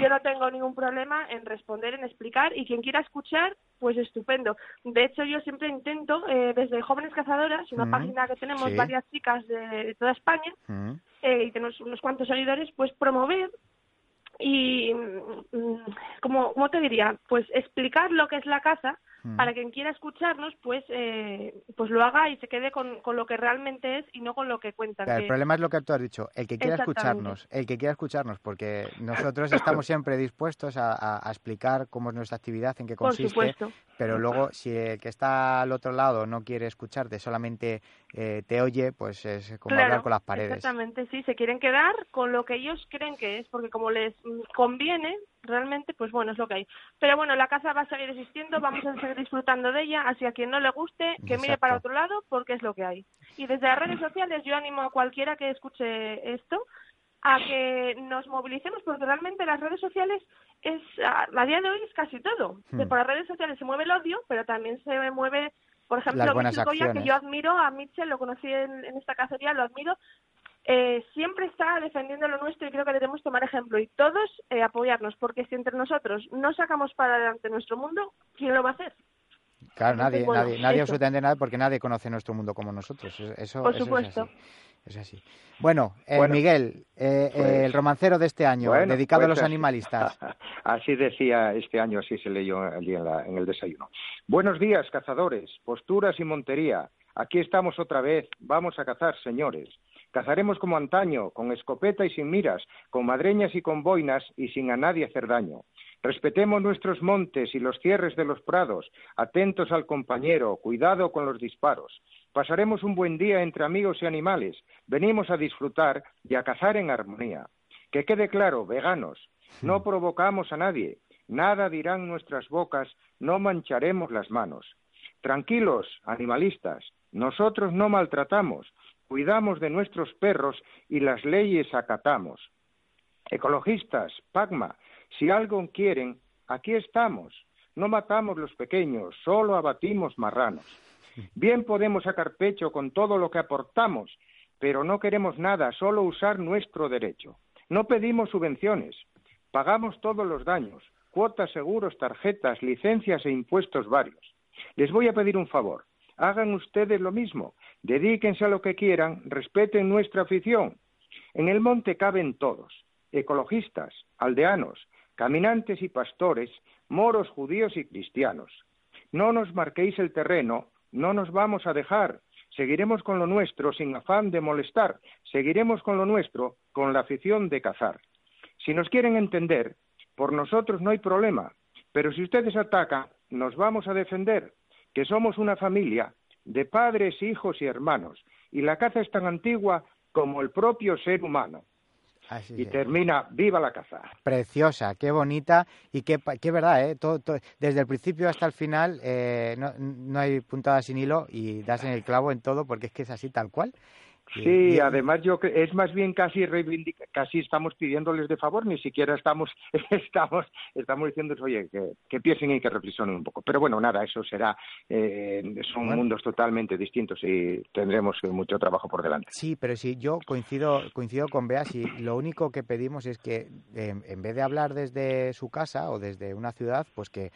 yo no tengo ningún problema en responder, en explicar, y quien quiera escuchar, pues estupendo. De hecho, yo siempre intento, eh, desde Jóvenes Cazadoras, una Mm, página que tenemos sí. varias chicas de, de toda España, Mm. eh, y tenemos unos cuantos seguidores, pues promover y, mm, como ¿cómo te diría? Pues explicar lo que es la caza Mm. para quien quiera escucharnos, pues eh, pues lo haga y se quede con, con lo que realmente es y no con lo que cuentan. Claro, que- el problema es lo que tú has dicho, el que quiera escucharnos, el que quiera escucharnos, porque nosotros estamos siempre dispuestos a, a- a explicar cómo es nuestra actividad, en qué consiste, pero luego si el que está al otro lado no quiere escucharte, solamente eh, te oye, pues es como Claro, hablar con las paredes. Exactamente, sí, se quieren quedar con lo que ellos creen que es, porque como les mm, conviene, realmente, pues bueno, es lo que hay. Pero bueno, la caza va a seguir existiendo, vamos a seguir disfrutando de ella, así a quien no le guste, que mire para otro lado, porque es lo que hay. Y desde las redes sociales yo animo a cualquiera que escuche esto a que nos movilicemos, porque realmente las redes sociales es, a, día de hoy es casi todo. Hmm. Por las redes sociales se mueve el odio, pero también se mueve, por ejemplo, Mitchell Goya, que yo admiro a Mitchell, lo conocí en, en esta cacería, lo admiro, eh, siempre está defendiendo lo nuestro y creo que debemos tomar ejemplo y todos eh, apoyarnos, porque si entre nosotros no sacamos para adelante nuestro mundo, ¿quién lo va a hacer? Claro, nadie, Entonces, bueno, nadie, nadie absolutamente nada, porque nadie conoce nuestro mundo como nosotros. Eso, Por eso supuesto. Es así. Es así. Bueno, eh, Bueno, Miguel, eh, eh, pues- el romancero de este año, Bueno, dedicado a pues los animalistas. Así decía este año, así se leyó allí en, la- en el desayuno. Buenos días, cazadores, posturas y montería. Aquí estamos otra vez. Vamos a cazar, señores. Cazaremos como antaño, con escopeta y sin miras, con madreñas y con boinas y sin a nadie hacer daño. Respetemos nuestros montes y los cierres de los prados, atentos al compañero, cuidado con los disparos. Pasaremos un buen día entre amigos y animales. Venimos a disfrutar y a cazar en armonía. Que quede claro, veganos, no provocamos a nadie, nada dirán nuestras bocas, no mancharemos las manos. Tranquilos, animalistas, nosotros no maltratamos, cuidamos de nuestros perros y las leyes acatamos. Ecologistas, Pagma, si algo quieren, aquí estamos. No matamos los pequeños, solo abatimos marranos. Bien podemos sacar pecho con todo lo que aportamos, pero no queremos nada, solo usar nuestro derecho. No pedimos subvenciones, pagamos todos los daños, cuotas, seguros, tarjetas, licencias e impuestos varios. Les voy a pedir un favor, hagan ustedes lo mismo, dedíquense a lo que quieran, respeten nuestra afición. En el monte caben todos, ecologistas, aldeanos, caminantes y pastores, moros, judíos y cristianos. No nos marquéis el terreno, no nos vamos a dejar. Seguiremos con lo nuestro sin afán de molestar. Seguiremos con lo nuestro con la afición de cazar. Si nos quieren entender, por nosotros no hay problema. Pero si ustedes atacan, nos vamos a defender, que somos una familia de padres, hijos y hermanos. Y la caza es tan antigua como el propio ser humano. Así Y es. termina, viva la caza. Preciosa, qué bonita y qué, pa- qué verdad, ¿eh? Todo, todo- desde el principio hasta el final eh, no, no hay puntada sin hilo y das en el clavo en todo porque es que es así tal cual. Y- Sí, y- además yo cre- es más bien casi reivindica, casi estamos pidiéndoles de favor, ni siquiera estamos estamos estamos diciéndoles oye que, que piensen y que reflexionen un poco. Pero bueno, nada, eso será eh, son Bueno. mundos totalmente distintos y tendremos mucho trabajo por delante. Sí, pero sí, yo coincido, coincido con Bea, si lo único que pedimos es que eh, en vez de hablar desde su casa o desde una ciudad, pues que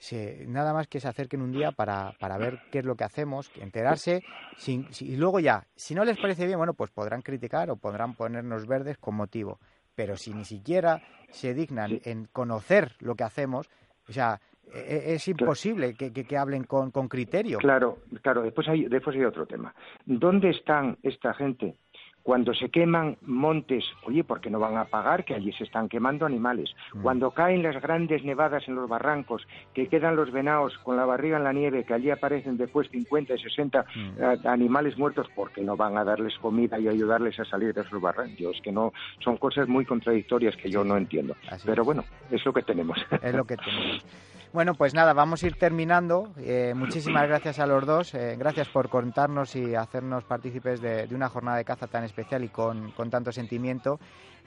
se, nada más que se acerquen un día para, para ver qué es lo que hacemos, enterarse, sin, si- y luego ya, si no les parece bien, bueno, pues podrán criticar o podrán ponernos verdes con motivo, pero si ni siquiera se dignan en conocer lo que hacemos, o sea, e- e- es imposible que, que- que hablen con, con criterio. Claro, claro, después hay después hay otro tema. ¿Dónde están esta gente Cuando se queman montes, oye, ¿por qué no van a pagar que allí se están quemando animales? Mm. Cuando caen las grandes nevadas en los barrancos, que quedan los venados con la barriga en la nieve, que allí aparecen después 50 y 60 Mm. eh, animales muertos, ¿por qué no van a darles comida y ayudarles a salir de esos barrancos? Es que no, son cosas muy contradictorias que yo no entiendo. Así Pero bueno, es lo que tenemos. es lo que tenemos. Bueno, pues nada, vamos a ir terminando. Eh, muchísimas gracias a los dos. eh, gracias por contarnos y hacernos partícipes de, una jornada de caza tan especial y con, con tanto sentimiento.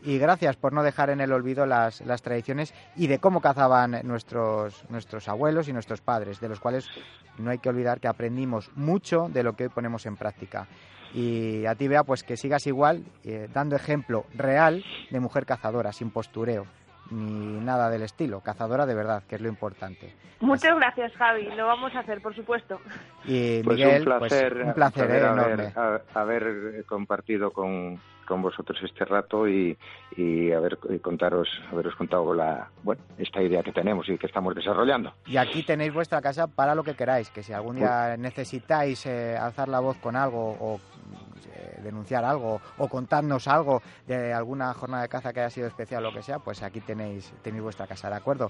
Y gracias por no dejar en el olvido las, las tradiciones y de cómo cazaban nuestros, nuestros abuelos y nuestros padres, de los cuales no hay que olvidar que aprendimos mucho de lo que hoy ponemos en práctica. Y a ti, Bea, pues que sigas igual, eh, dando ejemplo real de mujer cazadora, sin postureo ni nada del estilo, cazadora de verdad, que es lo importante. Muchas gracias, Javi. Lo vamos a hacer, por supuesto. Y Pues Miguel, un placer, pues, un placer eh, haber, enorme. haber- haber compartido con, con vosotros este rato y, y haber y contaros, haberos contado la, bueno, esta idea que tenemos y que estamos desarrollando. Y aquí tenéis vuestra casa para lo que queráis, que si algún día necesitáis eh, alzar la voz con algo o eh, denunciar algo o contarnos algo de alguna jornada de caza que haya sido especial o lo que sea, pues aquí tenéis, tenéis vuestra casa, ¿de acuerdo?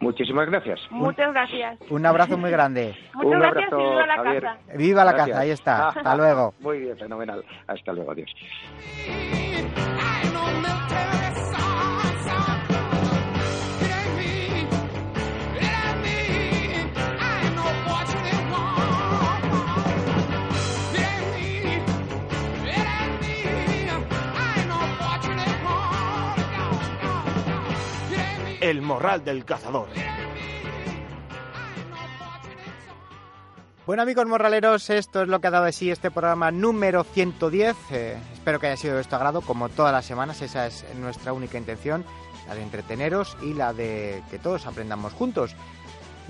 Muchísimas gracias. Muchas gracias. Un abrazo muy grande. Muchas Un gracias abrazo, y viva la Javier. casa. Viva la Gracias. caza, ahí está. Hasta luego. Muy bien, fenomenal. Hasta luego, adiós. El morral del cazador. Bueno amigos morraleros, esto es lo que ha dado de sí este programa número 110. Eh, espero que haya sido de vuestro agrado, como todas las semanas, esa es nuestra única intención, la de entreteneros y la de que todos aprendamos juntos.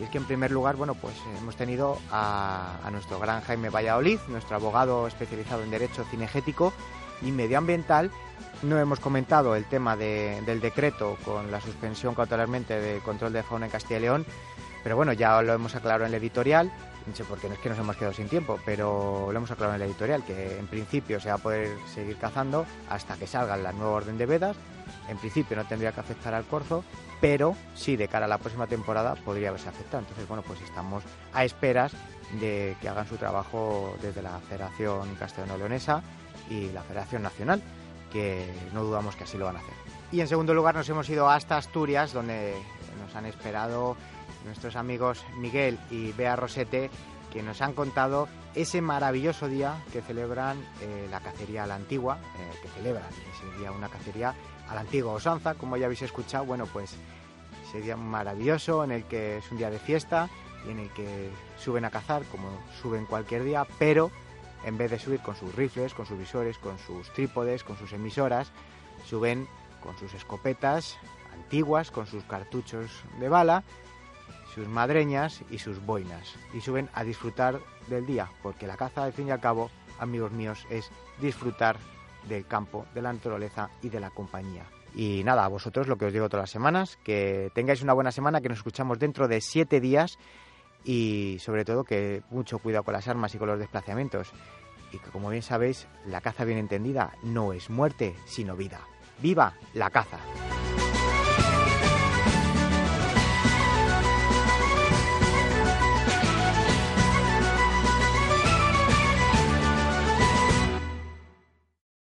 Y es que en primer lugar, bueno, pues eh, hemos tenido a, a nuestro gran Jaime Valladolid, nuestro abogado especializado en Derecho Cinegético y Medioambiental. No hemos comentado el tema de- del decreto con la suspensión cautelarmente de control de fauna en Castilla y León, pero bueno, ya lo hemos aclarado en el editorial. No sé por qué, no es que nos hemos quedado sin tiempo, pero lo hemos aclarado en el editorial, que en principio se va a poder seguir cazando hasta que salga la nueva orden de vedas. En principio no tendría que afectar al corzo, pero sí de cara a la próxima temporada podría haberse afectado. Entonces, bueno, pues estamos a esperas de que hagan su trabajo desde la Federación Castellano-Leonesa y la Federación Nacional, que no dudamos que así lo van a hacer. Y en segundo lugar nos hemos ido hasta Asturias, donde nos han esperado nuestros amigos Miguel y Bea Rosete, que nos han contado ese maravilloso día que celebran eh, la cacería a la antigua, eh, que celebran ese día una cacería a la antigua usanza, como ya habéis escuchado, bueno, pues ese día maravilloso en el que es un día de fiesta y en el que suben a cazar como suben cualquier día, pero en vez de subir con sus rifles, con sus visores, con sus trípodes, con sus emisoras, suben con sus escopetas antiguas, con sus cartuchos de bala, sus madreñas y sus boinas. Y suben a disfrutar del día, porque la caza, al fin y al cabo, amigos míos, es disfrutar del campo, de la naturaleza y de la compañía. Y nada, a vosotros lo que os digo todas las semanas, que tengáis una buena semana, que nos escuchamos dentro de siete días y sobre todo que mucho cuidado con las armas y con los desplazamientos. Y que como bien sabéis, la caza bien entendida no es muerte, sino vida. ¡Viva la caza!